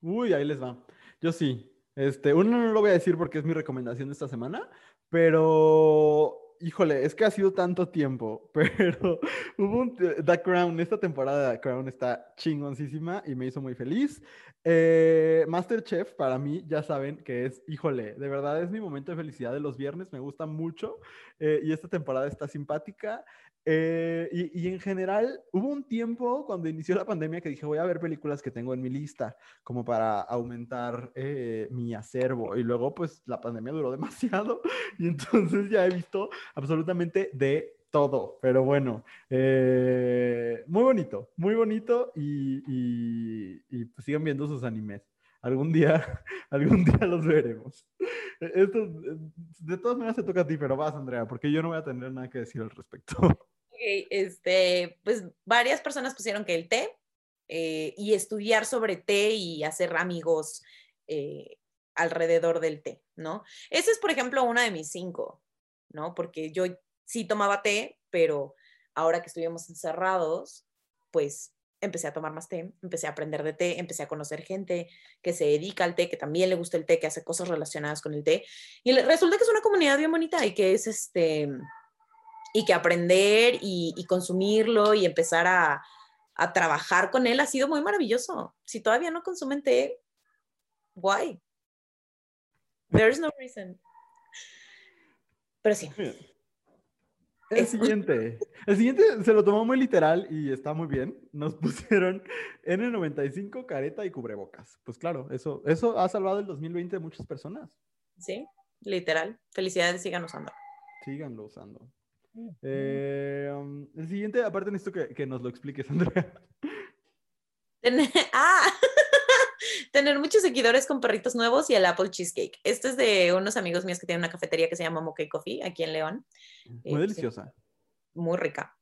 Uy, ahí les va. Yo sí. Este, uno no lo voy a decir porque es mi recomendación esta semana, pero híjole, es que ha sido tanto tiempo, *laughs* pero hubo un The Crown, esta temporada de The Crown está chingoncísima y me hizo muy feliz. Eh, Masterchef para mí, ya saben que es, híjole, de verdad es mi momento de felicidad de los viernes, me gusta mucho eh, y esta temporada está simpática. Eh, y, en general, hubo un tiempo cuando inició la pandemia que dije, voy a ver películas que tengo en mi lista, como para aumentar eh, mi acervo. Y luego, pues, la pandemia duró *laughs* demasiado y entonces ya he visto absolutamente de todo. Pero bueno, eh, muy bonito, muy bonito y, y, pues sigan viendo sus animes. Algún día, *laughs* algún día los veremos. Esto, de todas maneras se toca a ti, pero vas, Andrea, porque yo no voy a tener nada que decir al respecto. *laughs* este, pues varias personas pusieron que el té, eh, y estudiar sobre té y hacer amigos eh, alrededor del té, ¿no? Esa es, por ejemplo, una de mis cinco, ¿no? Porque yo sí tomaba té, pero ahora que estuvimos encerrados, pues empecé a tomar más té, empecé a aprender de té, empecé a conocer gente que se dedica al té, que también le gusta el té, que hace cosas relacionadas con el té. Y resulta que es una comunidad bien bonita y que es este, y que aprender y, consumirlo y empezar a, a, trabajar con él ha sido muy maravilloso. Si todavía no consumen té, why? There's no reason. Pero sí. El siguiente. El siguiente se lo tomó muy literal y está muy bien. Nos *laughs* pusieron N95, careta y cubrebocas. Pues claro, eso, eso ha salvado el 2020 de muchas personas. Sí, literal. Felicidades, síganlo usando. Síganlo usando. Eh, um, el siguiente, aparte necesito que, que nos lo expliques, *laughs* Andrea. *laughs* ah, *laughs* tener muchos seguidores con perritos nuevos y el Apple Cheesecake. Este es de unos amigos míos que tienen una cafetería que se llama Mocha Coffee aquí en León. Muy eh, deliciosa. Muy rica.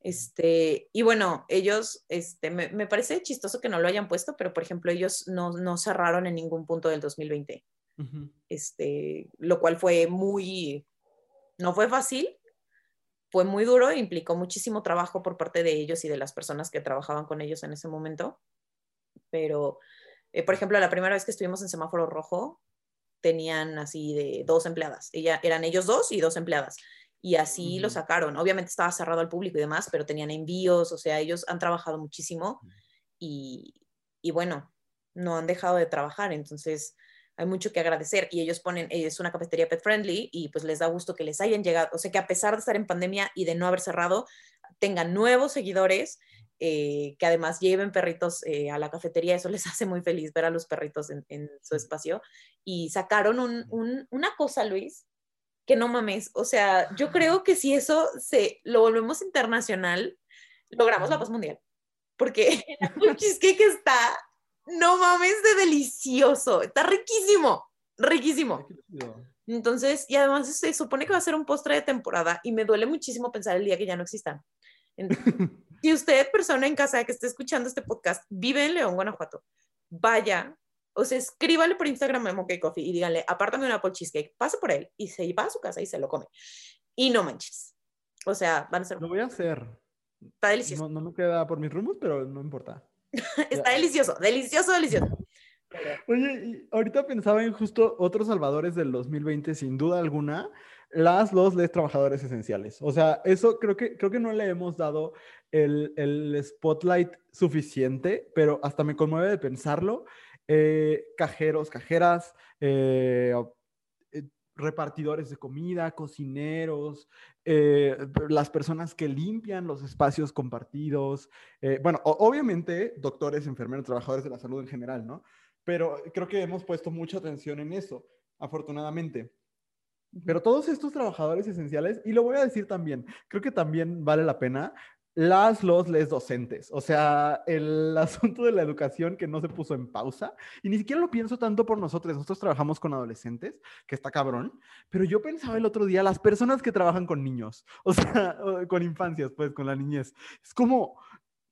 Este, y bueno, ellos, este, me, me, parece chistoso que no lo hayan puesto, pero por ejemplo, ellos no, no cerraron en ningún punto del 2020. Este, lo cual fue muy, no fue fácil, fue muy duro, implicó muchísimo trabajo por parte de ellos y de las personas que trabajaban con ellos en ese momento, pero eh, por ejemplo, la primera vez que estuvimos en semáforo rojo, tenían así de dos empleadas. Ella, eran ellos dos y dos empleadas. Y así lo sacaron. Obviamente estaba cerrado al público y demás, pero tenían envíos, o sea, ellos han trabajado muchísimo y, y bueno, no han dejado de trabajar. Entonces, hay mucho que agradecer y ellos ponen, es una cafetería pet friendly y pues les da gusto que les hayan llegado, o sea que a pesar de estar en pandemia y de no haber cerrado, tengan nuevos seguidores eh, que además lleven perritos eh, a la cafetería, eso les *laughs* hace muy feliz ver a los perritos en, su espacio. Y sacaron una cosa, Luis, que no mames, o sea, yo creo que si eso se lo volvemos internacional, logramos la paz mundial. Porque *laughs* *laughs* el cheesecake está, no mames, de delicioso, está riquísimo, riquísimo. Entonces, y además se supone que va a ser un postre de temporada y me duele muchísimo pensar el día que ya no existan. *laughs* si usted, persona en casa que esté escuchando este podcast, vive en León, Guanajuato, vaya, o sea, escríbale por Instagram a Monkey Coffee y díganle, apártame un Apple Cheesecake, pasa por él y se va a su casa y se lo come. Y no manches. O sea, van a ser... Lo voy a hacer. Está delicioso. No, no me queda por mis rumbos, pero no importa. *laughs* Está delicioso, delicioso, delicioso. Oye, y ahorita pensaba en justo otros salvadores del 2020, sin duda alguna, las, los, les trabajadores esenciales. O sea, eso creo que, creo que no le hemos dado el, el spotlight suficiente, pero hasta me conmueve de pensarlo. Eh, cajeros, cajeras, eh, eh, repartidores de comida, cocineros, las personas que limpian los espacios compartidos, bueno, obviamente doctores, enfermeros, trabajadores de la salud en general, ¿no? Pero creo que hemos puesto mucha atención en eso, afortunadamente. Pero todos estos trabajadores esenciales, y lo voy a decir también, creo que también vale la pena, las, los, les docentes. O sea, el *laughs* asunto de la educación que no se puso en pausa, y ni siquiera lo pienso tanto por nosotros, nosotros trabajamos con adolescentes, que está cabrón, pero yo pensaba el otro día, las personas que trabajan con niños, *laughs* o sea, con infancias, pues, con la niñez, es como,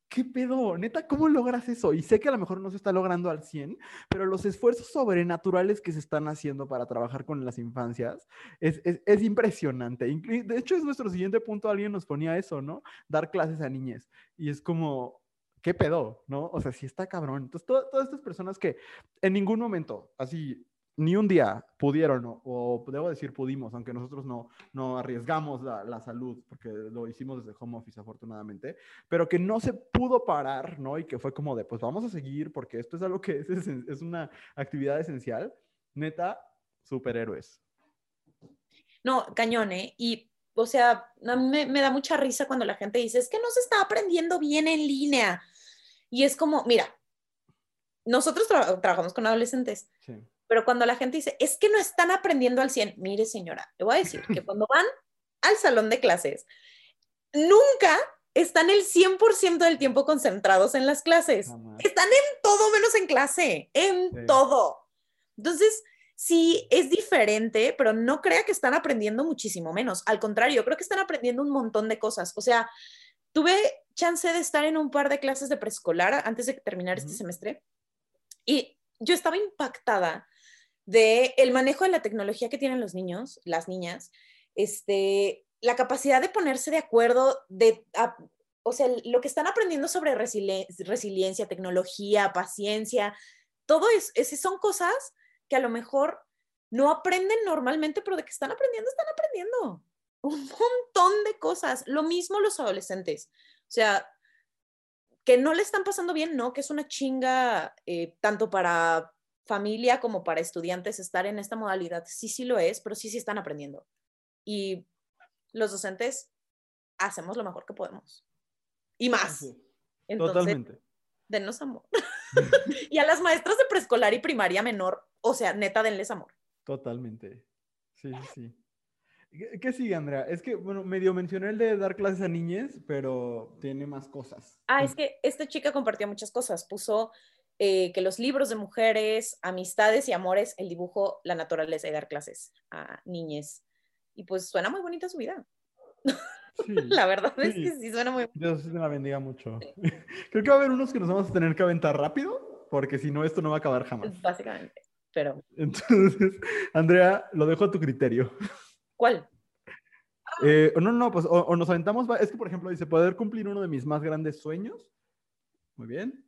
¿Qué pedo? Neta, ¿cómo logras eso? Y sé que a lo mejor no se está logrando al 100, pero los esfuerzos sobrenaturales que se están haciendo para trabajar con las infancias es, es, impresionante. De hecho, es nuestro siguiente punto. Alguien nos ponía eso, ¿no? Dar clases a niñas. Y es como, ¿qué pedo? ¿No? O sea, sí está cabrón. Entonces, todas estas personas que en ningún momento, así, ni un día pudieron, o, debo decir pudimos, aunque nosotros no, no arriesgamos la, la, salud, porque lo hicimos desde home office afortunadamente, pero que no se pudo parar, ¿no? Y que fue como de, pues vamos a seguir, porque esto es algo que es, es, una actividad esencial. Neta, superhéroes. No, cañón, ¿eh? Y, o sea, me, me da mucha risa cuando la gente dice, es que no se está aprendiendo bien en línea. Y es como, mira, nosotros trabajamos con adolescentes. Sí pero cuando la gente dice, es que no están aprendiendo al 100, mire señora, le voy a decir que *laughs* cuando van al salón de clases, nunca están el 100% del tiempo concentrados en las clases. están en todo menos en clase, en todo. Entonces, sí, es diferente, pero no crea que están aprendiendo muchísimo menos. Al contrario, creo que están aprendiendo un montón de cosas. O sea, tuve chance de estar en un par de clases de preescolar antes de terminar este semestre y yo estaba impactada de el manejo de la tecnología que tienen los niños, las niñas, este, la capacidad de ponerse de acuerdo, de, o sea, lo que están aprendiendo sobre resiliencia, tecnología, paciencia, todo eso, son cosas que a lo mejor no aprenden normalmente, pero de que están aprendiendo, están aprendiendo *laughs* un montón de cosas. Lo mismo los adolescentes. O sea, que no le están pasando bien, no, que es una chinga eh, tanto para familia como para estudiantes estar en esta modalidad. Sí, sí lo es, pero sí, sí están aprendiendo. Y los docentes hacemos lo mejor que podemos. Y más. Entonces, Totalmente. Denos amor. *laughs* *laughs* y a las maestras de preescolar y primaria menor, o sea, neta, denles amor. Totalmente. Sí, sí. ¿Qué, sigue, Andrea? Es que, bueno, medio mencioné el de dar clases a niñas, pero tiene más cosas. Ah, es que esta chica compartió muchas cosas. Puso eh, que los libros de mujeres, amistades y amores, el dibujo, la naturaleza y dar clases a niñas. Y pues suena muy bonita su vida. *laughs* la verdad es que sí suena muy Dios se la bendiga mucho. *laughs* Creo que va a haber unos que nos vamos a tener que aventar rápido, porque si no, esto no va a acabar jamás. Básicamente, pero... *laughs* Entonces, Andrea, lo dejo a tu criterio. ¿Cuál? Eh, no, no, pues o, nos aventamos. Es que, por ejemplo, dice poder cumplir uno de mis más grandes sueños. Muy bien.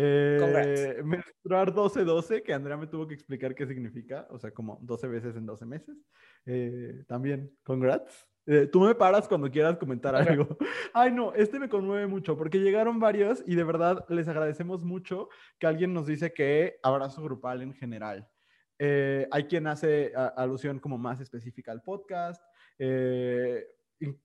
Eh, menstruar 12-12, que Andrea me tuvo que explicar qué significa, o sea, como 12 veces en 12 meses. Eh, también, congrats. Eh, tú me paras cuando quieras comentar algo. *laughs* Ay, no, este me conmueve mucho porque llegaron varios y de verdad les agradecemos mucho que alguien nos dice que abrazo grupal en general. Eh, hay quien hace alusión como más específica al podcast. Eh,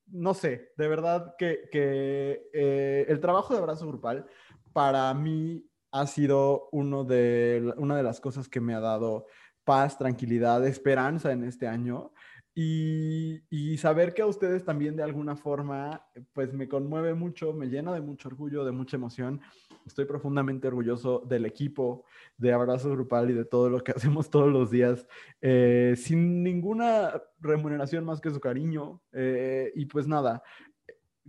no sé, de verdad que, eh, el trabajo de abrazo grupal para mí ha sido uno de, una de las cosas que me ha dado paz, tranquilidad, esperanza en este año. Y, saber que a ustedes también de alguna forma, pues me conmueve mucho, me llena de mucho orgullo, de mucha emoción. Estoy profundamente orgulloso del equipo, de Abrazo Grupal y de todo lo que *laughs* hacemos todos los días, eh, sin ninguna remuneración más que su cariño. Eh, y pues nada,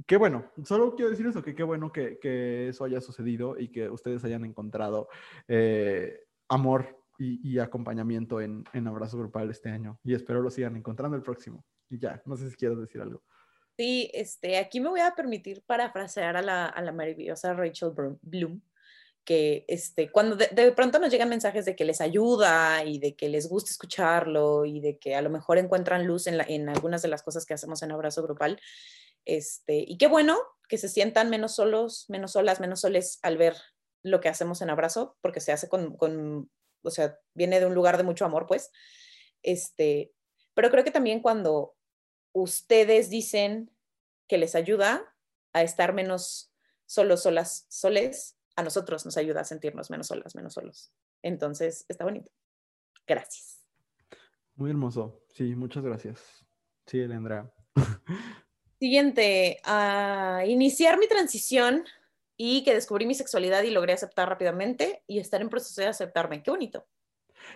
qué bueno, solo quiero decir eso, que qué bueno que, eso haya sucedido y que ustedes hayan encontrado eh, amor y, acompañamiento en, Abrazo Grupal este año. Y espero lo sigan encontrando el próximo. Y ya, no sé si quieres decir algo. Sí, este, aquí me voy a permitir parafrasear a la, a la maravillosa Rachel Bloom, que este, cuando de, pronto nos llegan mensajes de que les ayuda y de que les gusta escucharlo y de que a lo mejor encuentran luz en, en algunas de las cosas que hacemos en Abrazo Grupal. Este, y qué bueno que se sientan menos solos, menos solas, menos soles al ver lo que hacemos en Abrazo, porque se hace con, con o sea, viene de un lugar de mucho amor, pues. Este, pero creo que también cuando ustedes dicen que les ayuda a estar menos solos, solas, soles, a nosotros nos ayuda a sentirnos menos solas, menos solos. Entonces, está bonito. Gracias. Muy hermoso. Sí, muchas gracias. Sí, Elendra. *laughs* Siguiente, a iniciar mi transición y que descubrí mi sexualidad y logré aceptar rápidamente y estar en proceso de aceptarme. Qué bonito.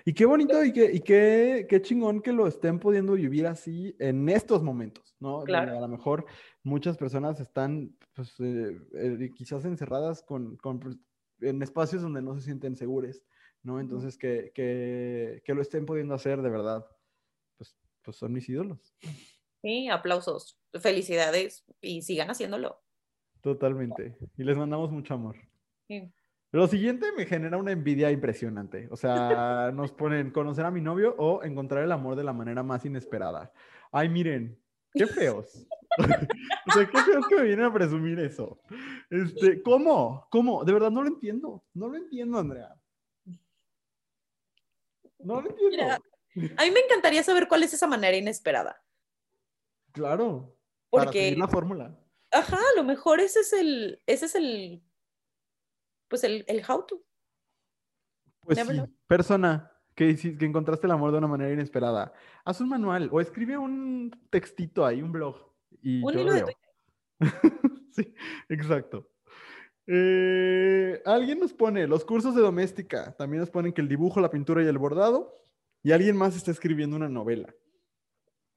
Y qué bonito y qué, y qué, qué chingón que lo estén pudiendo vivir así en estos momentos, ¿no? Claro. A lo mejor muchas personas están pues, eh, eh, quizás encerradas con, con, pues, en espacios donde no se sienten seguros, ¿no? Entonces que, que, que, lo estén pudiendo hacer de verdad, pues, pues son mis ídolos. Sí, aplausos, felicidades y sigan haciéndolo. Totalmente. Y les mandamos mucho amor. Lo siguiente me genera una envidia impresionante. O sea, *laughs* nos ponen conocer a mi novio o encontrar el amor de la manera más inesperada. Ay, miren, qué feos. *laughs* o sea, qué feos que me vienen a presumir eso. Este, ¿cómo? ¿Cómo? De verdad no lo entiendo. No lo entiendo, Andrea. No lo entiendo. a mí me encantaría saber cuál es esa manera inesperada. Claro. Porque para seguir la fórmula. Ajá, a lo mejor ese es el, ese es el, pues el, el how to. Pues sí, persona que, que encontraste el amor de una manera inesperada, haz un manual o escribe un textito ahí, un blog. Y un hilo de *laughs* Sí, exacto. Eh, alguien nos pone los cursos de doméstica. También nos ponen que el dibujo, la pintura y el bordado. Y alguien más está escribiendo una novela.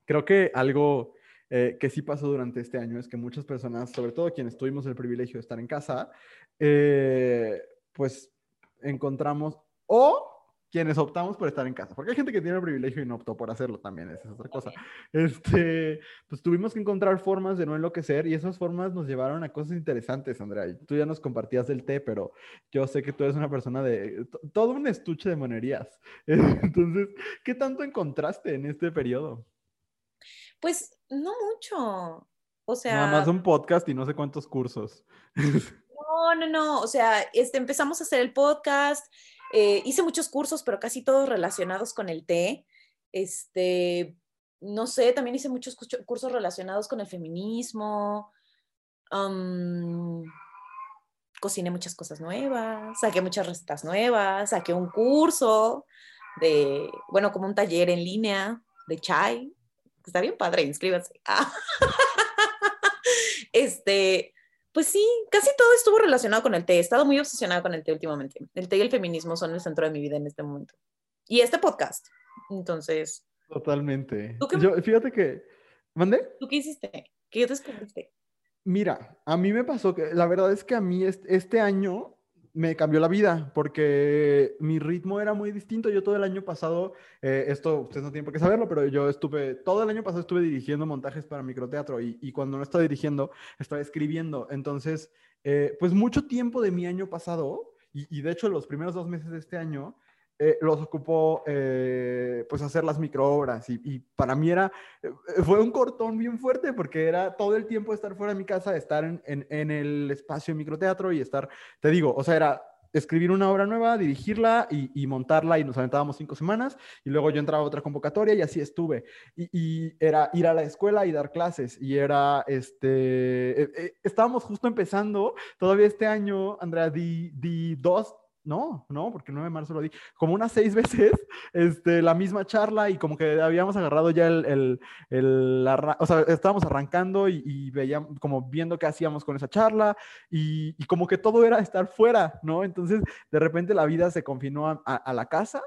Creo que algo eh, que sí pasó durante este año es que muchas personas, sobre todo quienes tuvimos el privilegio de estar en casa, eh, pues encontramos o quienes optamos por estar en casa, porque hay gente que tiene el privilegio y no optó por hacerlo también, esa es otra cosa. Este, pues tuvimos que encontrar formas de no enloquecer y esas formas nos llevaron a cosas interesantes, Andrea. Tú ya nos compartías del té, pero yo sé que tú eres una persona de todo un estuche de monerías. *laughs* Entonces, ¿qué tanto encontraste en este periodo? Pues no mucho. O sea, nada más un podcast y no sé cuántos cursos. *laughs* No, no, no. O sea, este, empezamos a hacer el podcast, eh, hice muchos cursos, pero casi todos relacionados con el té. Este, no sé, también hice muchos cursos relacionados con el feminismo. cociné muchas cosas nuevas, saqué muchas recetas nuevas, saqué un curso de, bueno, como un taller en línea de chai. Está bien padre, inscríbanse. *laughs* este, pues sí, casi todo estuvo relacionado con el té. He estado muy obsesionada con el té últimamente. El té y el feminismo son el centro de mi vida en este momento. Y este podcast. Entonces. Totalmente. Yo, fíjate que. ¿Mandé? ¿Tú qué hiciste? ¿Qué descubriste? Mira, a mí me pasó que la verdad es que a mí este año me cambió la vida porque mi ritmo era muy distinto. Yo todo el año pasado, eh, esto ustedes no tienen por qué saberlo, pero yo estuve, todo el año pasado estuve dirigiendo montajes para microteatro y, y cuando no estaba dirigiendo, estaba escribiendo. Entonces, eh, pues mucho tiempo de mi año pasado, y, y, de hecho los primeros dos meses de este año, eh, los ocupó eh, pues hacer las microobras y, y, para mí era, eh, fue un cortón bien fuerte porque era todo el tiempo estar fuera de mi casa, estar en, en, el espacio de microteatro y estar, te digo, o sea, era escribir una obra nueva, dirigirla y, montarla y nos aventábamos cinco semanas y luego yo entraba a otra convocatoria y así estuve. Y, era ir a la escuela y dar clases y era, este, estábamos justo empezando, todavía este año, Andrea, di, di dos no, no, porque el 9 de marzo lo di. Como unas seis *laughs* veces, este, la misma charla y como que habíamos agarrado ya el, el, el o sea, estábamos arrancando y, veíamos, como viendo qué hacíamos con esa charla y, como que todo era estar fuera, ¿no? Entonces, de repente la vida se confinó a la casa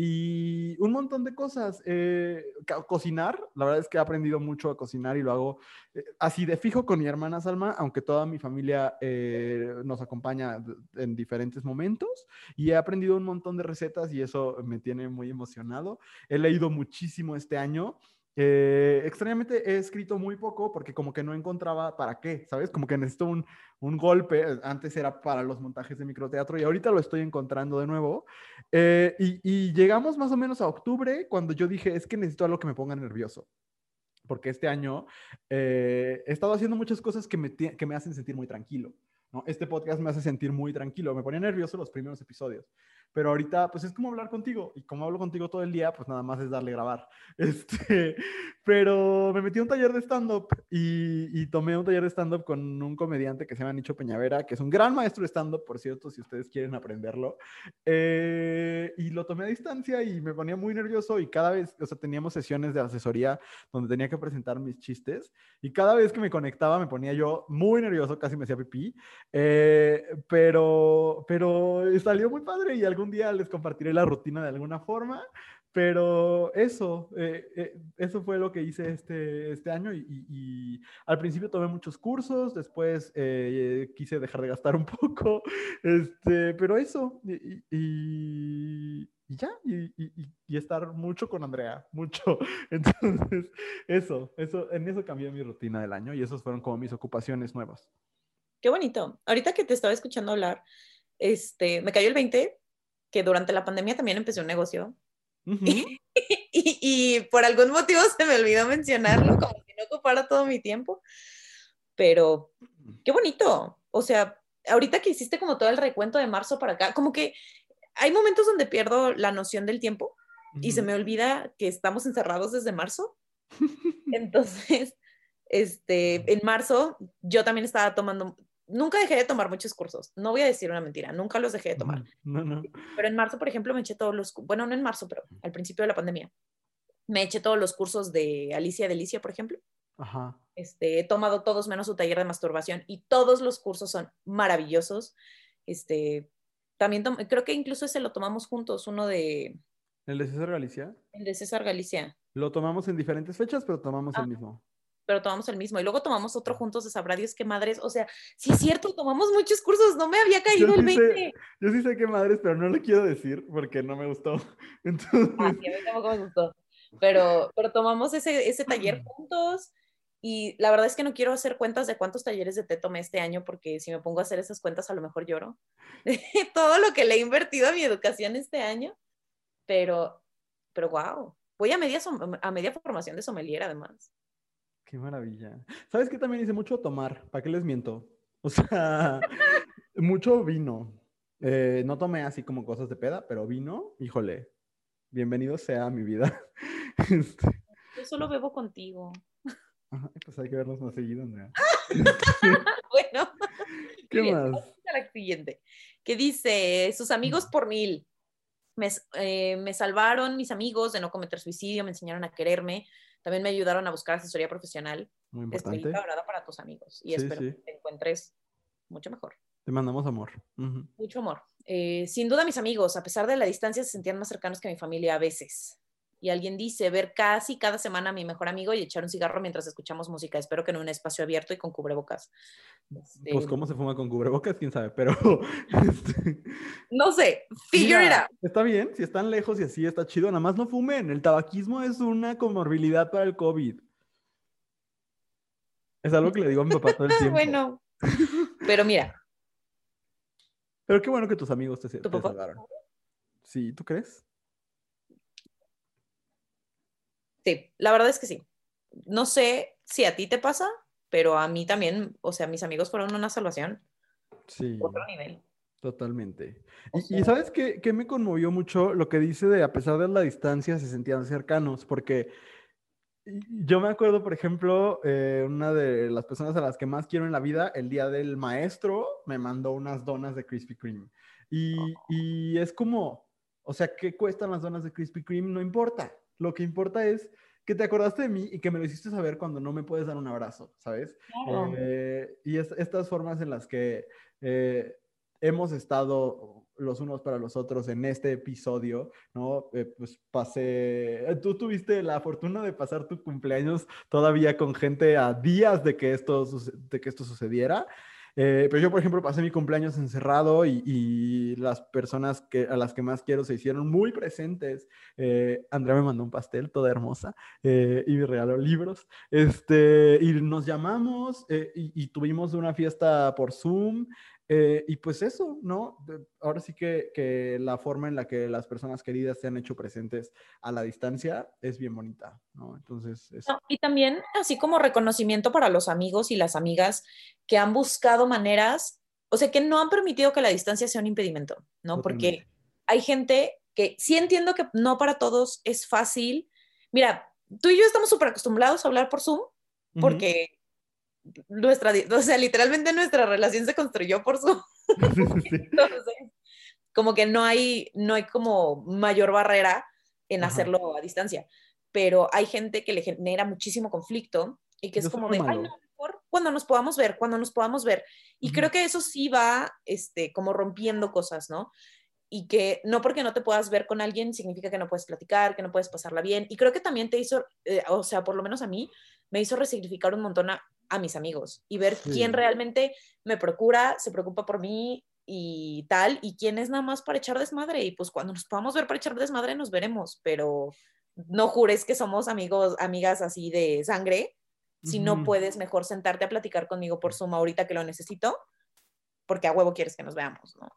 y un montón de cosas. Eh, cocinar, la verdad es que he aprendido mucho a cocinar y lo hago eh, así de fijo con mi hermana Salma, aunque toda mi familia eh, nos acompaña en diferentes momentos. Y he aprendido un montón de recetas y eso me tiene muy emocionado. He leído muchísimo este año. Eh, extrañamente he escrito muy poco porque como que no encontraba para qué, ¿sabes? Como que necesito un, un golpe. Antes era para los montajes de microteatro y ahorita lo estoy encontrando de nuevo. Eh, y, llegamos más o menos a octubre cuando yo dije, es que necesito algo que me ponga nervioso. Porque este año eh, he estado haciendo muchas cosas que me, que me hacen sentir muy tranquilo. Este podcast me hace sentir muy tranquilo. Me ponía nervioso los primeros episodios pero ahorita pues es como hablar contigo y como hablo contigo todo el día, pues nada más es darle grabar. *laughs* Este, pero me metí a un taller de stand-up y, y, tomé un taller de stand-up con un comediante que se llama Nicho Peñavera, que es un gran maestro de stand-up, por cierto, si ustedes quieren aprenderlo. Eh, y lo tomé a distancia y me ponía muy nervioso y cada vez, o sea, teníamos sesiones de asesoría donde tenía que presentar mis chistes y cada vez que me conectaba me ponía yo muy nervioso, casi me hacía pipí, eh, pero, pero salió muy padre y algo algún día les compartiré la rutina de alguna forma, pero eso, eh, eh, eso fue lo que hice este, este año y, y, al principio tomé muchos cursos, después eh, quise dejar de gastar un *laughs* poco, este, pero eso, y, y ya, y, estar mucho con Andrea, mucho. *laughs* Entonces, eso, eso, en eso cambié mi rutina del año y esos fueron como mis ocupaciones nuevas. Qué bonito. Ahorita que te estaba escuchando hablar, este, me cayó el 20 que durante la pandemia también empecé un negocio. *laughs* y, y, por algún motivo se me olvidó mencionarlo, como si no ocupara todo mi tiempo. Pero qué bonito. O sea, ahorita que hiciste como todo el recuento de marzo para acá, como que hay momentos donde pierdo la noción del tiempo y se me olvida que estamos encerrados desde marzo. *laughs* Entonces, este, en marzo yo también estaba tomando, nunca dejé de tomar muchos cursos. No voy a decir una mentira, nunca los dejé de tomar. *laughs* No, no. Pero en marzo, por ejemplo, me eché todos los, bueno, no en marzo, pero al principio de la pandemia, me eché todos los cursos de Alicia Delicia, por ejemplo. Ajá. Este, he tomado todos menos su taller de masturbación y todos los cursos son maravillosos. Este, también creo que incluso ese lo tomamos juntos, uno de... ¿El de César Galicia? El de César Galicia. Lo tomamos en diferentes fechas, pero tomamos el mismo. Pero tomamos el mismo. Y luego tomamos otro juntos de sabrá Dios qué madres. O sea, sí es cierto, tomamos muchos cursos, no me había caído el 20. yo sí sé qué madres, pero no lo quiero decir porque no me gustó. *laughs* Entonces... Ah, a mí tampoco me gustó. Pero, pero tomamos ese, ese taller *clears throat* juntos y la verdad es que no quiero hacer cuentas de cuántos talleres de té tomé este año porque si me pongo a hacer esas cuentas a lo mejor lloro. *laughs* Todo lo que le he invertido a mi educación este año. Pero, pero wow. Voy a media, a media formación de sommelier además. Qué maravilla. ¿Sabes qué también hice mucho tomar? ¿Para qué les miento? *laughs* O sea, mucho vino. Eh, no tomé así como cosas de peda, pero vino, híjole, bienvenido sea a mi vida. *laughs* Este Yo solo bebo contigo. pues hay que vernos más seguido, Andrea. *laughs* bueno. ¿Qué más? A la siguiente. Que dice, sus amigos por mil. Me, eh, me, salvaron mis amigos de no cometer suicidio, me enseñaron a quererme, también me ayudaron a buscar asesoría profesional. Muy importante. Para tus amigos y espero que te encuentres mucho mejor. Te mandamos amor. Mucho amor. Eh, sin duda mis amigos, a pesar de la distancia, se sentían más cercanos que mi familia a veces y alguien dice ver casi cada semana a mi mejor amigo y echar un cigarro mientras escuchamos música. Espero que en un espacio abierto y con cubrebocas. Este, pues cómo se fuma con cubrebocas, quién sabe, pero... *laughs* Este, no sé, figure it out. Está bien, si están lejos y así está chido, nada más no fumen. El tabaquismo es una comorbilidad para el COVID. Es algo que le digo a mi papá todo el *laughs* tiempo. bueno, pero mira. Pero qué bueno que tus amigos te, te salvaron. Sí, ¿tú crees? Sí, la verdad es que sí. No sé si a ti te pasa, pero a mí también, o sea, mis amigos fueron una salvación. Sí. Otro nivel. Totalmente. Y, sabes qué, me conmovió mucho lo que dice de a pesar de la distancia se sentían cercanos, porque yo me acuerdo, por ejemplo, eh, una de las personas a las que más quiero en la vida, el día del maestro, me mandó unas donas de Krispy Kreme. Y, oh. y es como, o sea, ¿qué cuestan las donas de Krispy Kreme? No importa. Lo que importa es que te acordaste de mí y que me lo hiciste saber cuando no me puedes dar un abrazo, ¿sabes? Eh, y estas formas en las que eh, hemos estado los unos para los otros en este episodio, ¿no? Eh, pues pasé, tú tuviste la fortuna de pasar tu cumpleaños todavía con gente a días de que esto, de que esto sucediera. Eh, pero yo, por ejemplo, pasé mi cumpleaños encerrado y, las personas que, a las que más quiero se hicieron muy presentes. Eh, Andrea me mandó un pastel, toda hermosa, eh, y me regaló libros. Este, y nos llamamos y, tuvimos una fiesta por Zoom. Eh, y pues eso, ¿no? Ahora sí que, la forma en la que las personas queridas se han hecho presentes a la distancia es bien bonita, ¿no? Entonces... y también así como reconocimiento para los amigos y las amigas que han buscado maneras, o sea, que no han permitido que la distancia sea un impedimento, ¿no? Porque hay gente que sí entiendo que no para todos es fácil. Mira, tú y yo estamos súper acostumbrados a hablar por Zoom, porque nuestra, o sea, literalmente nuestra relación se construyó por su... *laughs* como que no hay, no hay como mayor barrera en hacerlo a distancia, pero hay gente que le genera muchísimo conflicto y que es como de, ay, no, mejor cuando nos podamos ver, cuando nos podamos ver. Y creo que eso sí va, este, como rompiendo cosas, ¿no? Y que no porque no te puedas ver con alguien significa que no puedes platicar, que no puedes pasarla bien. Y creo que también te hizo, eh, o sea, por lo menos a mí, me hizo resignificar un montón a, a mis amigos y ver quién realmente me procura, se preocupa por mí y tal, y quién es nada más para echar desmadre. Y pues cuando nos podamos ver para echar desmadre, nos veremos, pero no jures que somos amigos, amigas así de sangre. Si no puedes, mejor sentarte a platicar conmigo por Zoom ahorita que lo necesito, porque a huevo quieres que nos veamos, ¿no?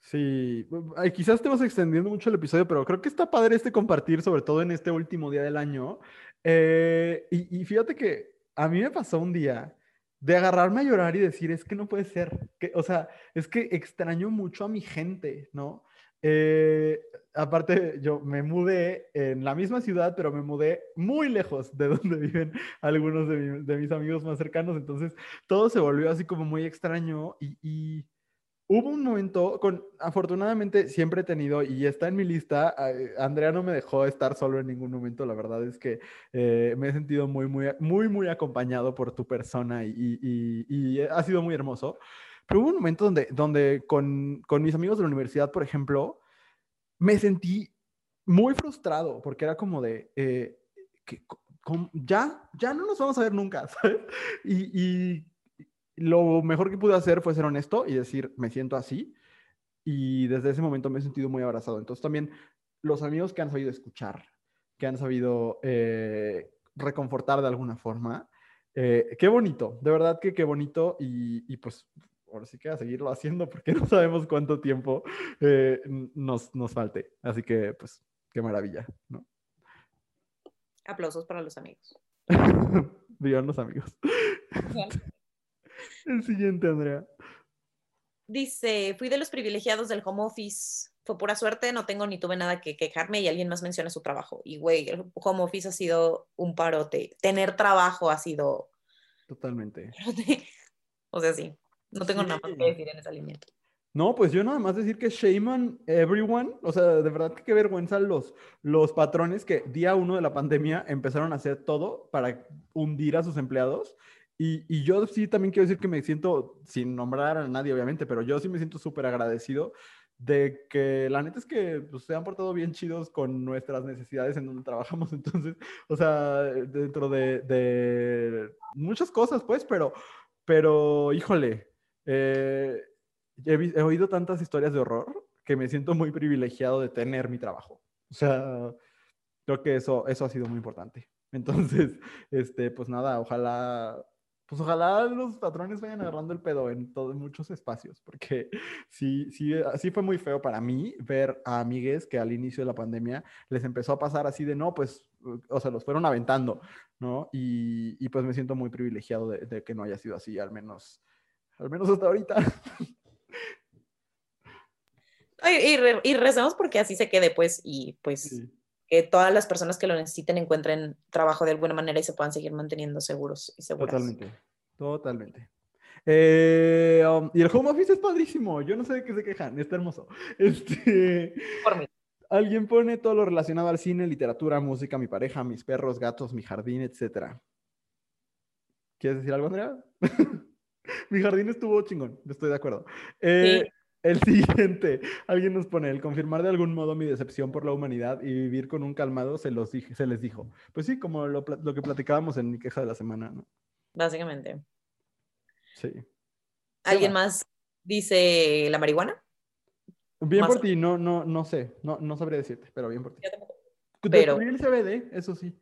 Sí, quizás estemos extendiendo mucho el episodio, pero creo que está padre este compartir, sobre todo en este último día del año. Eh, y, y, fíjate que a mí me pasó un día de agarrarme a llorar y decir, es que no puede ser, que, o sea, es que extraño mucho a mi gente, ¿no? Eh, aparte, yo me mudé en la misma ciudad, pero me mudé muy lejos de *laughs* donde viven algunos de, mis amigos más cercanos, entonces todo se volvió así como muy extraño y Hubo un momento, con, afortunadamente siempre he tenido, y está en mi lista, Andrea no me dejó estar solo en ningún momento, la verdad es que eh, me he sentido muy, muy, muy, muy acompañado por tu persona y, y, ha sido muy hermoso. Pero hubo un momento donde, donde con, con, mis amigos de la universidad, por ejemplo, me sentí muy frustrado porque era como de, eh, ya, ya no nos vamos a ver nunca, *laughs* ¿sabes? Y, y lo mejor que pude hacer fue ser honesto y decir, me siento así. Y desde ese momento me he sentido muy abrazado. Entonces también los amigos que han sabido escuchar, que han sabido eh, reconfortar de alguna forma, eh, qué bonito, de verdad que qué bonito y, y, pues ahora sí que a seguirlo haciendo porque *laughs* no sabemos cuánto tiempo eh, nos, nos falte. Así que pues qué maravilla, ¿no? Aplausos para los amigos. *laughs* Digan los amigos. El siguiente, Andrea. Dice, fui de los privilegiados del home office. Fue pura suerte, no tengo ni tuve nada que quejarme y alguien más menciona su trabajo. Y güey, el home office ha sido un parote. Tener trabajo ha sido... Totalmente. *laughs* O sea, sí, no tengo sí. nada más que decir en esa línea. No, pues yo nada más decir que shame on everyone. O sea, de verdad que qué vergüenza los, los patrones que día uno de la pandemia empezaron a hacer todo para hundir a sus empleados y, y, yo sí también quiero decir que me siento, sin nombrar a nadie obviamente, pero yo sí me siento súper agradecido de que la neta es que pues, se han portado bien chidos con nuestras necesidades en donde trabajamos. *laughs* Entonces, o sea, dentro de, de muchas cosas, pues, pero, pero híjole, eh, he, he oído tantas historias de horror que me siento muy privilegiado de tener mi trabajo. O sea, creo que eso, eso ha sido muy importante. *laughs* Entonces, este, pues nada, ojalá pues ojalá los patrones vayan agarrando el pedo en, todo, en muchos espacios, porque *laughs* sí, sí, sí fue muy feo para mí ver a amigues que al inicio de la pandemia les empezó a pasar así de, no, pues, o sea, los fueron aventando, ¿no? Y, y pues me siento muy privilegiado de, de, que no haya sido así, al menos, al menos hasta ahorita. Y, re, y recemos porque así se quede, pues, y pues... Sí que todas las personas que lo necesiten encuentren trabajo de alguna manera y se puedan seguir manteniendo seguros y seguros. Totalmente, totalmente. Eh, um, y el home office es padrísimo. Yo no sé de qué se quejan, está hermoso. *laughs* Este, Por mí. Alguien pone todo lo relacionado al cine, literatura, música, mi pareja, mis perros, gatos, mi jardín, etc. ¿Quieres decir algo, Andrea? *laughs* mi jardín estuvo chingón, estoy de acuerdo. Eh, sí. El *laughs* siguiente, alguien nos pone, el confirmar de algún modo mi decepción por la humanidad y vivir con un calmado se, los dije, se les dijo. Pues sí, como lo, lo, que platicábamos en mi queja de la semana, ¿no? Básicamente. Sí. ¿Alguien más dice la marihuana? Bien más por ti, no, no, no sé, no, no sabría decirte, pero bien por ti. Pero... el CBD, eso sí.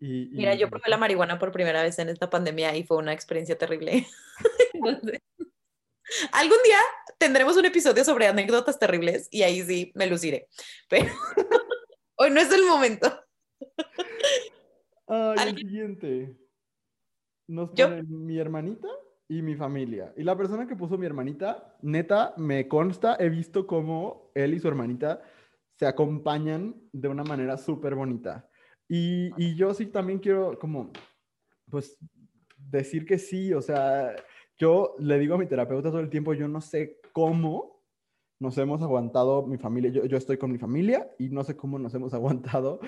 Y, y... Mira, yo probé la marihuana por primera vez en esta pandemia y fue una experiencia terrible. *laughs* Entonces... Algún día tendremos un episodio sobre anécdotas terribles y ahí sí me luciré. Pero *laughs* hoy no es el momento. *laughs* Ay, el siguiente. Nos pone mi hermanita y mi familia. Y la persona que puso mi hermanita, neta, me consta, he visto cómo él y su hermanita se acompañan de una manera súper bonita. Y, y yo sí también quiero como, pues, decir que sí, o sea, yo le digo a mi terapeuta todo el tiempo, yo no sé cómo nos hemos aguantado mi familia, yo, yo estoy con mi familia y no sé cómo nos hemos *laughs* aguantado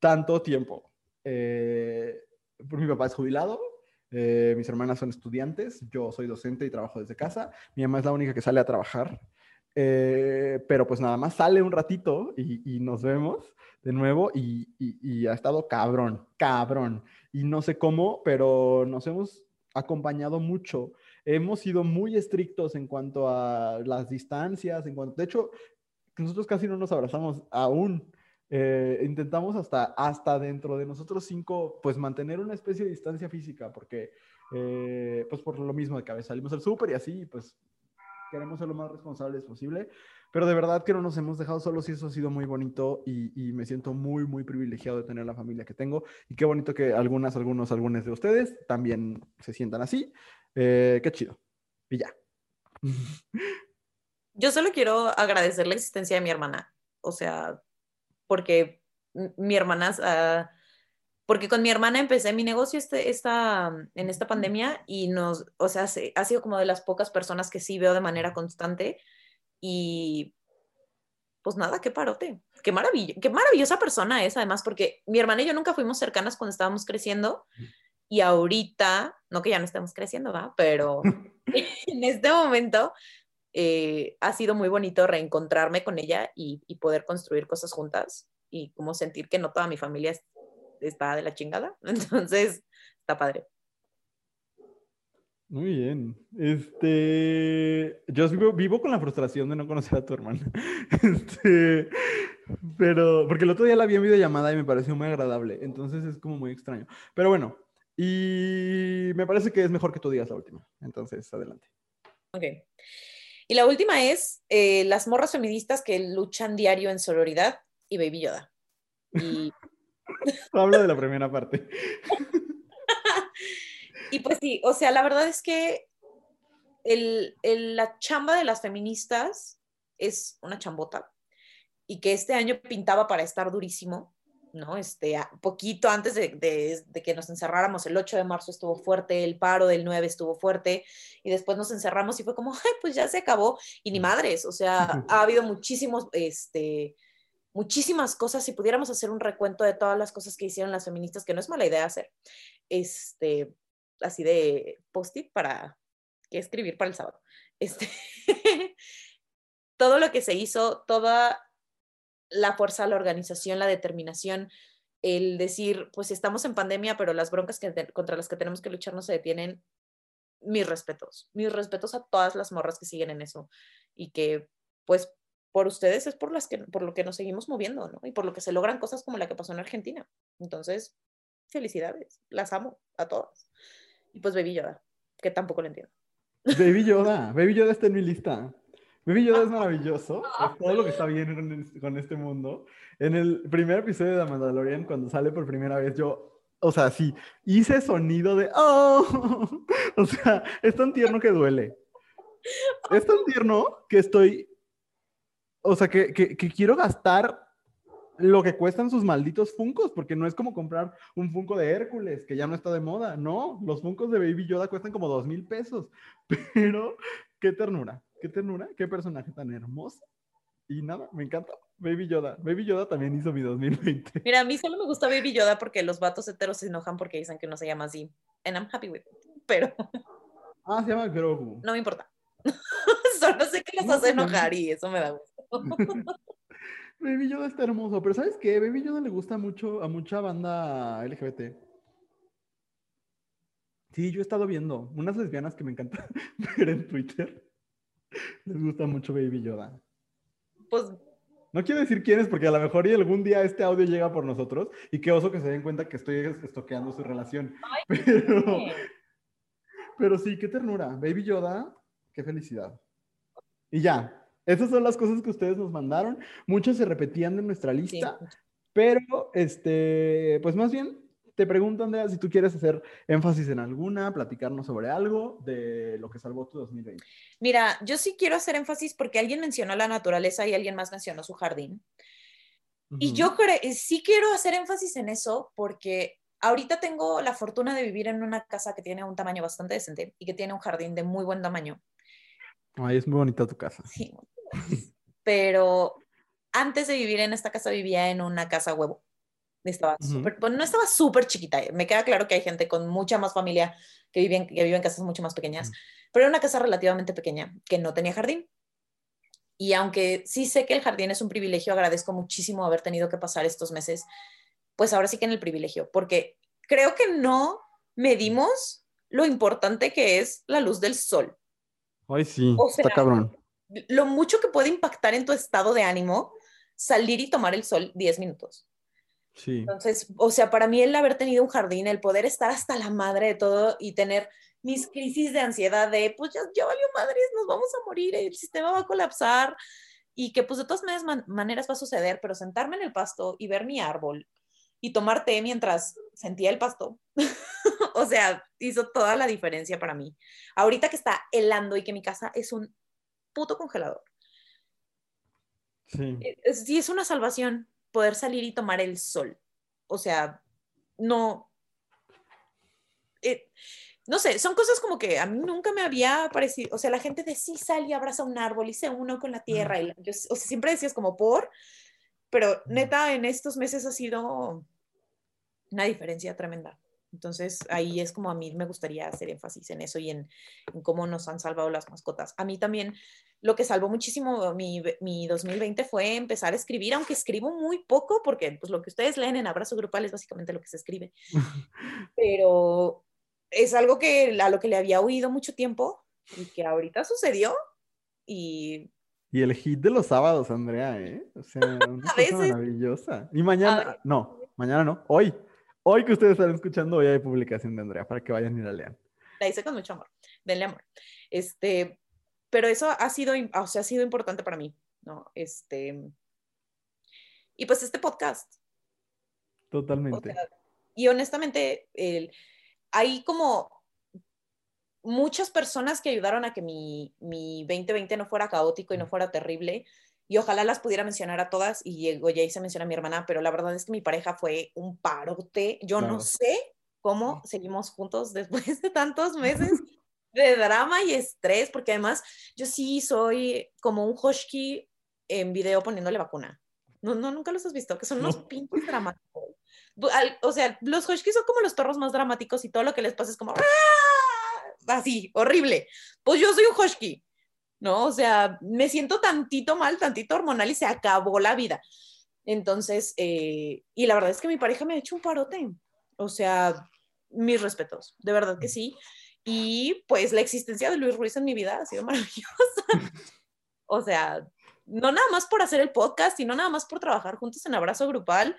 tanto tiempo. Eh, mi papá es jubilado, eh, mis hermanas son estudiantes, yo soy docente y trabajo desde casa, mi mamá es la única que sale a trabajar, eh, pero pues nada más sale un ratito y, y nos vemos de nuevo y, y, y ha estado cabrón, cabrón. Y no sé cómo, pero nos hemos acompañado mucho hemos sido muy estrictos en cuanto a las distancias, en cuanto, de hecho, nosotros casi no nos abrazamos aún. Eh, intentamos hasta, hasta dentro de nosotros cinco, pues mantener una especie de distancia física, porque, eh, pues por lo mismo de que a veces salimos al súper y así, pues queremos ser lo más responsables posible, pero de verdad que no nos hemos dejado solos y eso ha sido muy bonito y, y, me siento muy, muy privilegiado de tener la familia que tengo y qué bonito que algunas, algunos, algunos de ustedes también se sientan así. Eh, qué chido. Y ya. *laughs* Yo solo quiero agradecer la existencia de mi hermana, o sea, porque mi hermana, uh, porque con mi hermana empecé mi negocio este, esta, en esta pandemia y nos, o sea, se, ha sido como de las pocas personas que sí veo de manera constante y pues nada, qué parote, qué maravilla, qué maravillosa persona es además, porque mi hermana y yo nunca fuimos cercanas cuando estábamos creciendo y ahorita, no que ya no estemos creciendo, va, pero *laughs* *laughs* en este momento eh, ha sido muy bonito reencontrarme con ella y, y, poder construir cosas juntas y como sentir que no toda mi familia es está de la chingada. *laughs* Entonces, está padre. Muy bien. Este, yo vivo, vivo, con la frustración de no conocer a tu hermana. Este, pero, porque el otro día la vi en videollamada y me pareció muy agradable. Entonces es como muy extraño. Pero bueno, y me parece que es mejor que tú digas la última. Entonces, adelante. Ok. Y la última es eh, las morras feministas que luchan diario en sororidad y Baby Yoda. Y... *laughs* *laughs* Hablo de la primera parte. *laughs* y pues sí, o sea, la verdad es que el, la chamba de las feministas es una chambota y que este año pintaba para estar durísimo ¿no? Este, poquito antes de, que nos encerráramos, el 8 de marzo estuvo fuerte, el paro del 9 estuvo fuerte, y después nos encerramos y fue como, *laughs* ay, pues ya se acabó, y ni madres, o sea, *laughs* ha habido muchísimos, este, muchísimas cosas, si pudiéramos hacer un recuento de todas las cosas que hicieron las feministas, que no es mala idea hacer, este, así de post-it para que escribir para el sábado. Este, *laughs* todo lo que se hizo, toda la fuerza, la organización, la determinación, el decir, pues estamos en pandemia, pero las broncas que, contra las que tenemos que luchar no se detienen. Mis respetos, mis respetos a todas las morras que siguen en eso y que, pues, por ustedes es por, las que, por lo que nos seguimos moviendo, ¿no? Y por lo que se logran cosas como la que pasó en Argentina. Entonces, felicidades, las amo a todas. Y pues Baby Yoda, que tampoco lo entiendo. Baby Yoda, *laughs* Baby Yoda está en mi lista. Baby Yoda es *laughs* maravilloso, es todo lo que está bien con este mundo. En el primer episodio de The Mandalorian, cuando sale por primera vez, yo, o sea, sí, hice sonido de ¡Oh! *laughs* O sea, es tan tierno que duele. Es tan tierno que estoy, o sea, que, que, que quiero gastar lo que cuestan sus malditos Funcos, porque no es como comprar un Funko de Hércules, que ya no está de moda. No, los Funcos de Baby Yoda cuestan como dos mil pesos. *laughs* Pero qué ternura, qué ternura, qué personaje tan hermoso. Y nada, me encanta. Baby Yoda. Baby Yoda también hizo mi 2020. Mira, a mí solo me gusta Baby Yoda porque los vatos heteros se enojan porque dicen que no se llama así. And I'm happy with it. Pero. *laughs* Ah, se llama Grogu. No me importa. *laughs* solo sé que los hace enojar y eso me da gusto. *laughs* Baby Yoda está hermoso, pero ¿sabes qué? Baby Yoda le gusta mucho a mucha banda LGBT. Sí, yo he estado viendo unas lesbianas que me encanta ver en Twitter. Les gusta mucho Baby Yoda. Pues. No quiero decir quiénes, porque a lo mejor y algún día este audio llega por nosotros y qué oso que se den cuenta que estoy estoqueando su relación. *laughs* pero, pero sí, qué ternura. Baby Yoda, qué felicidad. Y ya, esas son las cosas que ustedes nos mandaron. Muchas se repetían de nuestra lista, pero este, pues más bien te pregunto, Andrea, si tú quieres hacer énfasis en alguna, platicarnos sobre algo de lo que salvó tu 2020. Mira, yo sí quiero hacer énfasis porque alguien mencionó la naturaleza y alguien más mencionó su jardín. Y yo creo, sí quiero hacer énfasis en eso porque ahorita tengo la fortuna de vivir en una casa que tiene un tamaño bastante decente y que tiene un jardín de muy buen tamaño. Ay, es muy bonita tu casa. Sí, pero antes de vivir en esta casa vivía en una casa huevo. Estaba no estaba súper chiquita. Me queda claro que hay gente con mucha más familia que vive en, que vive en casas mucho más pequeñas, pero era una casa relativamente pequeña que no tenía jardín. Y aunque sí sé que el jardín es un privilegio, agradezco muchísimo haber tenido que pasar estos meses, pues ahora sí que en el privilegio, porque creo que no medimos lo importante que es la luz del sol. Ay, sí, está cabrón lo mucho que puede impactar en tu estado de ánimo salir y tomar el sol 10 minutos. Sí. Entonces, o sea, para mí el haber tenido un jardín, el poder estar hasta la madre de todo y tener mis crisis de ansiedad de, pues ya, ya valió madres, nos vamos a morir, el sistema va a colapsar y que pues de todas maneras va a suceder, pero sentarme en el pasto y ver mi árbol y tomar té mientras sentía el pasto, *laughs* o sea, hizo toda la diferencia para mí. Ahorita que está helando y que mi casa es un puto congelador. Sí. Eh, sí, es una salvación poder salir y tomar el sol. O sea, no. Eh, no sé, son cosas como que a mí nunca me había parecido. O sea, la gente de sí sale y abraza un árbol y se uno con la tierra. Y yo, o sea, siempre decías como por. Pero neta, en estos meses ha sido una diferencia tremenda. Entonces ahí es como a mí me gustaría hacer énfasis en eso y en, cómo nos han salvado las mascotas. A mí también lo que salvó muchísimo mi, mi, 2020 fue empezar a escribir, aunque escribo muy poco, porque pues lo que ustedes leen en Abrazo Grupal es básicamente lo que se escribe. *laughs* Pero es algo que a lo que le había oído mucho tiempo y que ahorita sucedió y... Y el hit de los sábados, Andrea, ¿eh? O sea, *laughs* una cosa maravillosa. Y mañana, no, mañana no, hoy. Hoy que ustedes están escuchando, hoy hay publicación de Andrea para que vayan y la lean. La hice con mucho amor, denle amor. Este, pero eso ha sido, o sea, ha sido importante para mí, ¿no? Este, y pues este podcast. Totalmente. y honestamente, el, hay como muchas personas que ayudaron a que mi, mi 2020 no fuera caótico y no fuera terrible y ojalá las pudiera mencionar a todas y llegó ya se menciona a mi hermana, pero la verdad es que mi pareja fue un parote. Yo no sé cómo seguimos juntos *laughs* después de tantos meses de drama y estrés, porque además yo sí soy como un Hoshki en video poniéndole vacuna. No, no, nunca los has visto, que son unos pinches dramáticos. O sea, los Hoshki son como los perros más dramáticos y todo lo que les pasa es como así, horrible. Pues yo soy un Hoshki. ¿No? O sea, me siento tantito mal, tantito hormonal y se acabó la vida. Entonces, eh, y la verdad es que mi pareja me ha hecho un parote. O sea, mis respetos, de verdad que sí. Y pues la existencia de Luis Ruiz en mi vida ha sido *laughs* maravillosa. o sea, no nada más por hacer el podcast, sino nada más por trabajar juntos en abrazo grupal,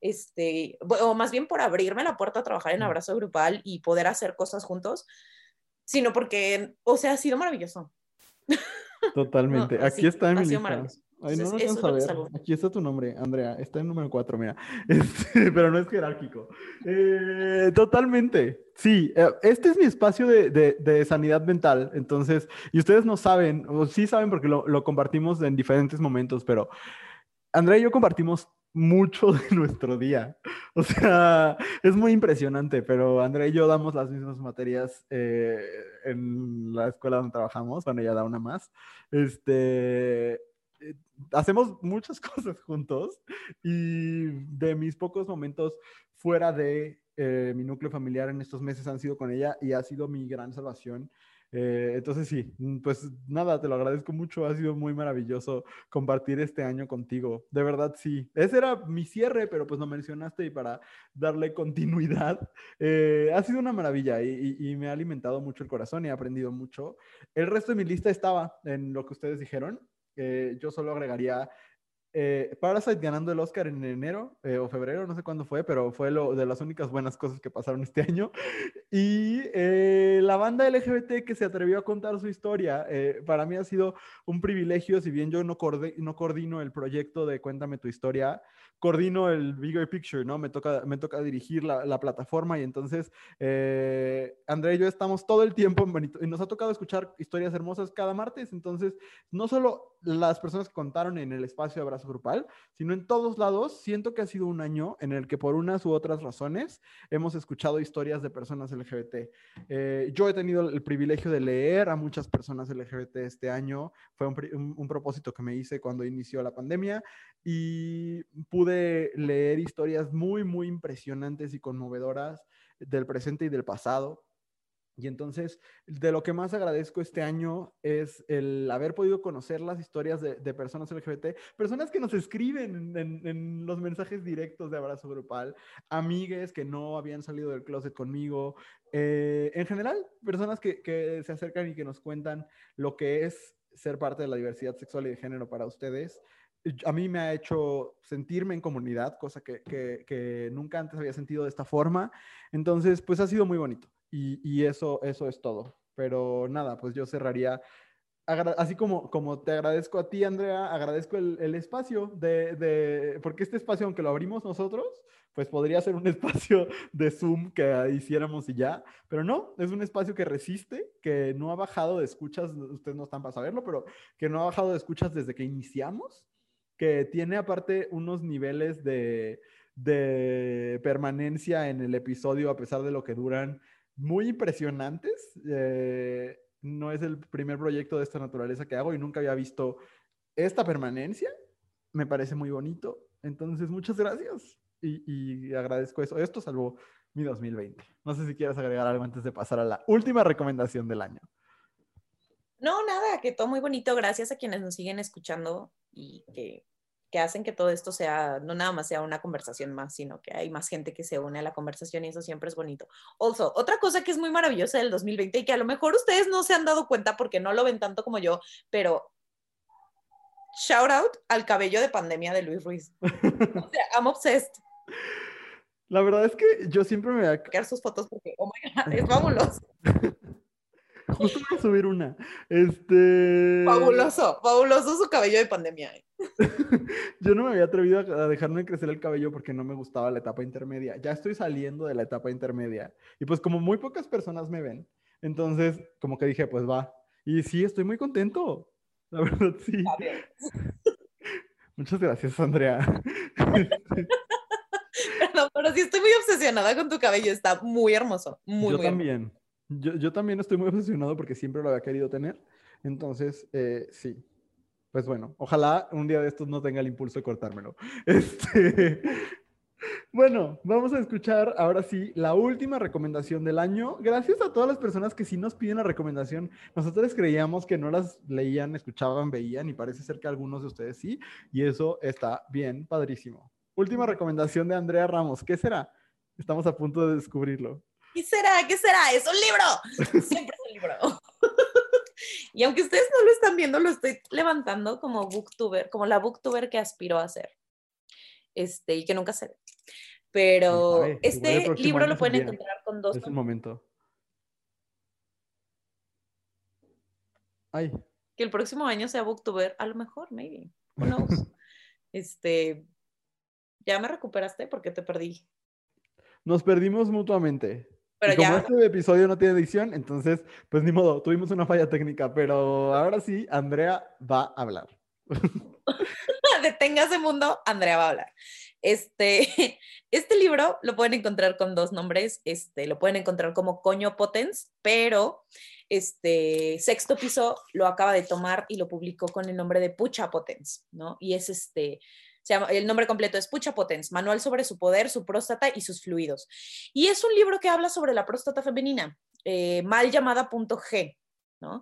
este, o más bien por abrirme la puerta a trabajar en abrazo grupal y poder hacer cosas juntos, sino porque, o sea, ha sido maravilloso. Totalmente. Aquí está mi lista. Ay, no lo Aquí está tu nombre, Andrea. Está en número 4, mira. *laughs* Este, pero no es jerárquico. Eh, totalmente. Sí, eh, este es mi espacio de, de, sanidad mental. Entonces, y ustedes no saben, o sí saben porque lo, lo compartimos en diferentes momentos, pero Andrea y yo compartimos mucho de nuestro día. O sea, es muy impresionante, pero Andrea y yo damos las mismas materias eh, en la escuela donde trabajamos, bueno, ella da una más. Este, eh, hacemos muchas *laughs* cosas juntos y de mis pocos momentos fuera de eh, mi núcleo familiar en estos meses han sido con ella y ha sido mi gran salvación eh, entonces sí, mm, pues nada, te lo agradezco mucho, ha sido muy maravilloso compartir este año contigo, de verdad sí. Ese era mi cierre, pero pues lo mencionaste y para darle *laughs* continuidad, eh, ha sido una maravilla y, me ha alimentado mucho el corazón y he aprendido mucho. El resto de mi lista estaba en lo que ustedes dijeron. Eh, yo solo agregaría eh, Parasite ganando el Oscar en enero eh, o febrero, no sé cuándo fue, pero fue lo de las únicas buenas cosas que pasaron este *laughs* año. Y eh, la banda LGBT que se atrevió a contar su historia, para mí ha sido un privilegio, si bien yo no, no coordino el proyecto de Cuéntame tu historia, coordino el Bigger Picture, ¿no? Me toca, dirigir la, la plataforma y entonces André y yo estamos todo el tiempo y nos ha tocado escuchar historias hermosas cada martes, entonces no solo las personas que contaron en el espacio grupal, sino en todos lados. Siento que ha sido un año en el que por unas u otras razones hemos escuchado historias de personas LGBT. Eh, yo he tenido el privilegio de leer a muchas personas LGBT este año. Fue un, un propósito que me hice cuando inició la pandemia y pude leer historias muy, muy impresionantes y conmovedoras del presente y del pasado y entonces, de lo que más agradezco este año es el haber podido conocer las historias de, personas LGBT, personas que nos escriben en, los mensajes directos de abrazo grupal, amigues que no habían salido del closet conmigo, eh, en general, personas que, se acercan y que nos cuentan lo que es ser parte de la diversidad sexual y de género para ustedes a mí me ha hecho sentirme en comunidad, cosa que, que, nunca antes había sentido de esta forma. Entonces, pues ha sido muy bonito. Y, eso, eso es todo. Pero nada, pues yo cerraría así como, como te agradezco a ti, Andrea, agradezco el, el espacio de, de, porque este espacio, aunque lo abrimos nosotros, pues podría ser un *laughs* espacio de Zoom que hiciéramos y ya, pero no, es un espacio que resiste, que no ha bajado de escuchas, ustedes no están para saberlo, pero que no ha bajado de escuchas desde que iniciamos, que tiene aparte unos niveles de, de permanencia en el episodio a pesar de lo que duran muy impresionantes. Eh, no es el primer proyecto de esta naturaleza que hago y nunca había visto esta permanencia. Me parece muy bonito. Entonces, muchas gracias y, agradezco eso. Esto salvó mi 2020. No sé si quieres agregar algo antes de pasar a la última recomendación del año. No, nada, que todo muy bonito. Gracias a quienes nos siguen escuchando y que, que, hacen que todo esto sea, no nada más sea una conversación más, sino que hay más gente que se une a la conversación y eso siempre es bonito. Also, otra cosa que es muy maravillosa del 2020 y que a lo mejor ustedes no se han dado cuenta porque no lo ven tanto como yo, pero shout out al cabello de pandemia de Luis Ruiz. *laughs* o sea, I'm obsessed. La verdad es que yo siempre me voy a... Sus fotos porque, oh my God, *laughs* es fabuloso. *laughs* *laughs* Justo voy a subir una. Este. Fabuloso, fabuloso su cabello de pandemia. *laughs* Yo no me había atrevido a dejarme crecer el cabello porque no me gustaba la etapa intermedia. Ya estoy saliendo de la etapa intermedia. Y pues, como muy pocas personas me ven, entonces, como que dije, pues va. Y sí, estoy muy contento. La *laughs* verdad, sí. Muchas gracias, Andrea. Perdón, pero sí estoy muy obsesionada con tu cabello. Está muy hermoso. Muy, Yo también. Yo, yo, también estoy muy obsesionado porque siempre lo había querido tener. Entonces, eh, sí. Pues bueno, ojalá un día de estos no tenga el impulso de cortármelo. *laughs* Este, bueno, vamos a escuchar ahora sí la última recomendación del año. Gracias a todas las personas que sí nos piden la recomendación. Nosotros creíamos que no las leían, escuchaban, veían y parece ser que algunos de ustedes sí. Y eso está bien, padrísimo. Última recomendación de Andrea Ramos. ¿Qué será? Estamos a punto de descubrirlo. ¿Qué será? ¿Qué será? Es un libro. *laughs* Siempre es un libro. *laughs* y aunque ustedes no lo están viendo, lo estoy levantando como booktuber, como la booktuber que aspiro a ser. Este, y que nunca se ve. Pero este libro lo pueden encontrar con dos. Es el momento. Ay. Que el próximo año sea booktuber, a lo mejor, maybe. Who knows? *laughs* este, ya me recuperaste porque te perdí. Nos perdimos mutuamente. Pero como este episodio no tiene edición, entonces, pues ni modo, tuvimos una falla técnica, pero ahora sí, Andrea va a hablar. *laughs* Deténgase mundo, Andrea va a hablar. Este, *laughs* este libro lo pueden encontrar con dos nombres, este, lo pueden encontrar como Coño Potens, pero este sexto piso lo acaba de tomar y lo publicó con el nombre de Pucha Potens, ¿no? Y es este, el nombre completo es Pucha Potens, Manual sobre su poder, su próstata y sus fluidos. Y es un libro que habla sobre la próstata femenina, eh, mal llamada punto G, ¿no?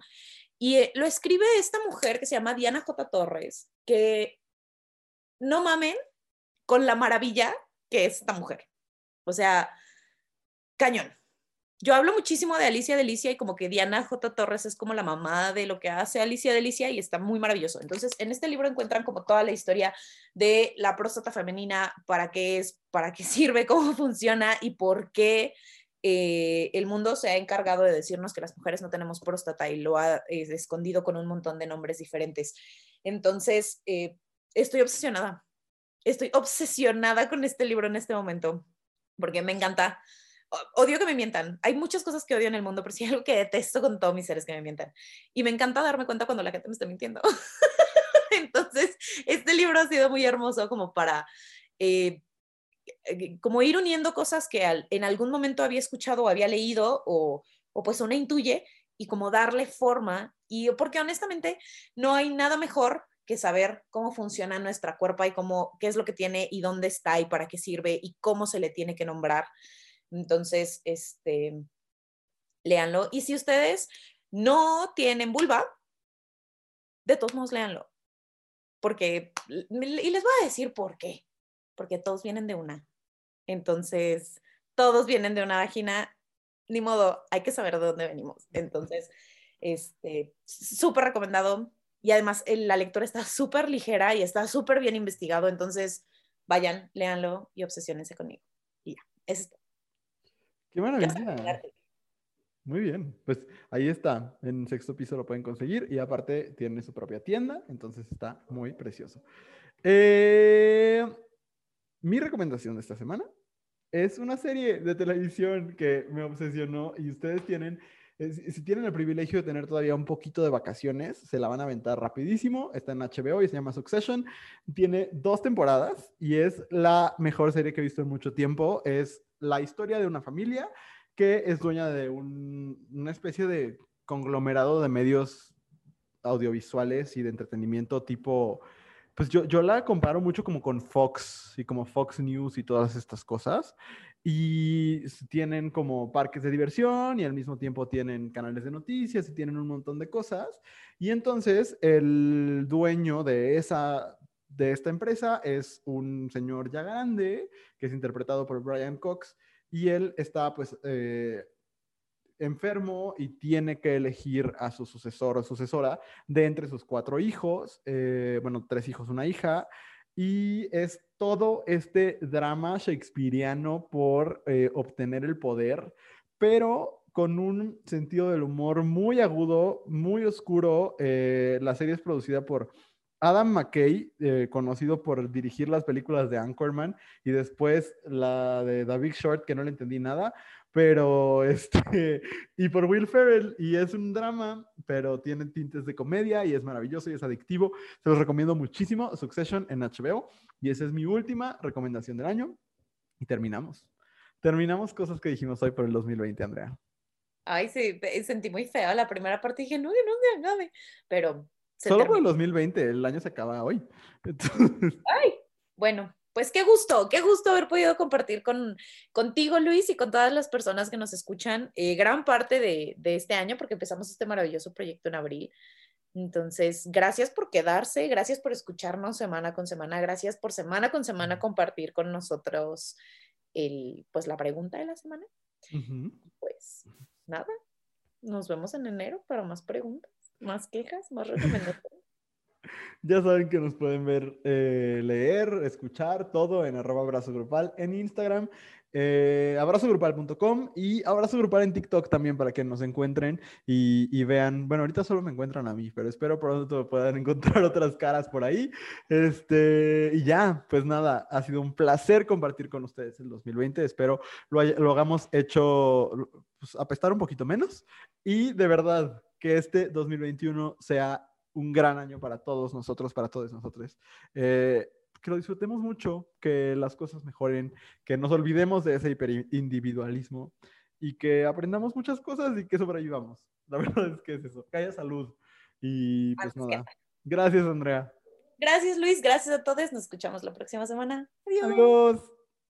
Y eh, lo escribe esta mujer que se llama Diana J. Torres, que no mamen con la maravilla que es esta mujer. O sea, cañón yo hablo muchísimo de Alicia Delicia y como que Diana J. Torres es como la mamá de lo que hace Alicia Delicia y está muy maravilloso. Entonces, en este libro encuentran como toda la historia de la próstata femenina, para qué es, para qué *laughs* sirve, cómo funciona y por qué eh, el mundo se ha encargado de decirnos que las mujeres no tenemos próstata y lo ha escondido con un montón de nombres diferentes. Entonces, eh, estoy obsesionada. Estoy obsesionada con este libro en este momento porque me encanta odio que me mientan. Hay muchas cosas que odio en el mundo, pero sí hay algo que detesto con todos mis seres que me mientan. Y me encanta darme cuenta cuando la gente me está mintiendo. *laughs* Entonces, este libro ha sido muy hermoso como para, eh, eh, como ir uniendo cosas que en algún momento había escuchado o había leído o, o pues una intuye y como darle forma. Y porque honestamente no hay nada mejor que saber cómo funciona nuestra cuerpo y cómo, qué es lo que tiene y dónde está y para qué sirve y cómo se le tiene que nombrar. Entonces, este, léanlo. Y si ustedes no tienen vulva, de todos modos léanlo. Porque, y les voy a decir por qué. Porque todos vienen de una. Entonces, todos vienen de una vagina. Ni modo, hay que saber de dónde venimos. Entonces, este, súper recomendado. Y además, la lectura está súper ligera y está súper bien investigado. Entonces, vayan, léanlo y obsesionense conmigo. Y ya, es Qué maravilla. Muy bien, pues ahí está, en sexto piso lo pueden conseguir y aparte tiene su propia tienda, entonces está muy precioso. Eh, mi recomendación de esta semana es una serie de televisión que me obsesionó y ustedes tienen, si tienen el privilegio de tener todavía un poquito de vacaciones, se la van a aventar rapidísimo, está en HBO y se llama Succession, tiene dos temporadas y es la mejor serie que he visto en mucho tiempo, es la historia de una familia que es dueña de una especie de conglomerado de medios audiovisuales y de entretenimiento tipo, pues yo, yo la comparo mucho como con Fox y como Fox News y todas estas cosas. y tienen como parques de diversión y al mismo tiempo tienen canales de noticias y tienen un montón de cosas. Y entonces el dueño de esa de esta empresa es un señor ya grande que es interpretado por Brian Cox y él está pues eh, enfermo y tiene que elegir a su sucesor o sucesora de entre sus cuatro hijos, eh, bueno, tres hijos, una hija, y es todo este drama shakespeariano por eh, obtener el poder, pero con un sentido del humor muy agudo, muy oscuro. La serie es producida por Adam McKay, eh, conocido por dirigir las películas de Anchorman y después la de David Short, que no le entendí nada, pero *laughs* este, y por Will Ferrell, y es un drama, pero tiene tintes de comedia y es maravilloso y es adictivo. Se los recomiendo muchísimo, Succession en HBO, y esa es mi última recomendación del año. Y terminamos. Terminamos cosas que dijimos hoy por el 2020, Andrea. Ay, sí, sentí muy feo la primera parte, dije, no, que no se acabe, Solo por el 2020, el año se acaba hoy. *laughs* Ay, bueno, pues qué gusto, qué gusto haber podido compartir con, contigo, Luis, y con todas las personas que nos escuchan eh, gran parte de, este año, porque empezamos este maravilloso proyecto en abril. Entonces, gracias por quedarse, gracias por escucharnos semana con semana, gracias por semana con semana compartir con nosotros el, pues la pregunta de la semana. Pues nada, nos vemos en enero para más preguntas, más quejas, más recomendaciones. *laughs* Ya saben que nos pueden ver, eh, leer, escuchar todo en arroba abrazo grupal en Instagram, eh, abrazogrupal.com y abrazo grupal en TikTok también para que nos encuentren y, vean. Bueno, ahorita solo me encuentran a mí, pero espero pronto puedan *laughs* encontrar otras caras por ahí. Este, y ya, pues nada, ha sido un placer compartir con ustedes el 2020. Espero lo, lo hagamos hecho pues, apestar un poquito menos y de verdad que este 2021 sea un gran año para todos nosotros, para todos nosotros. Eh, que lo disfrutemos mucho, que las cosas mejoren, que nos olvidemos de ese hiperindividualismo y que aprendamos muchas cosas y que sobrevivamos. *laughs* La verdad es que es eso, que haya salud. Y pues nada. Gracias, Andrea. Gracias, Luis. Gracias a todos. Nos escuchamos la próxima semana. Adiós.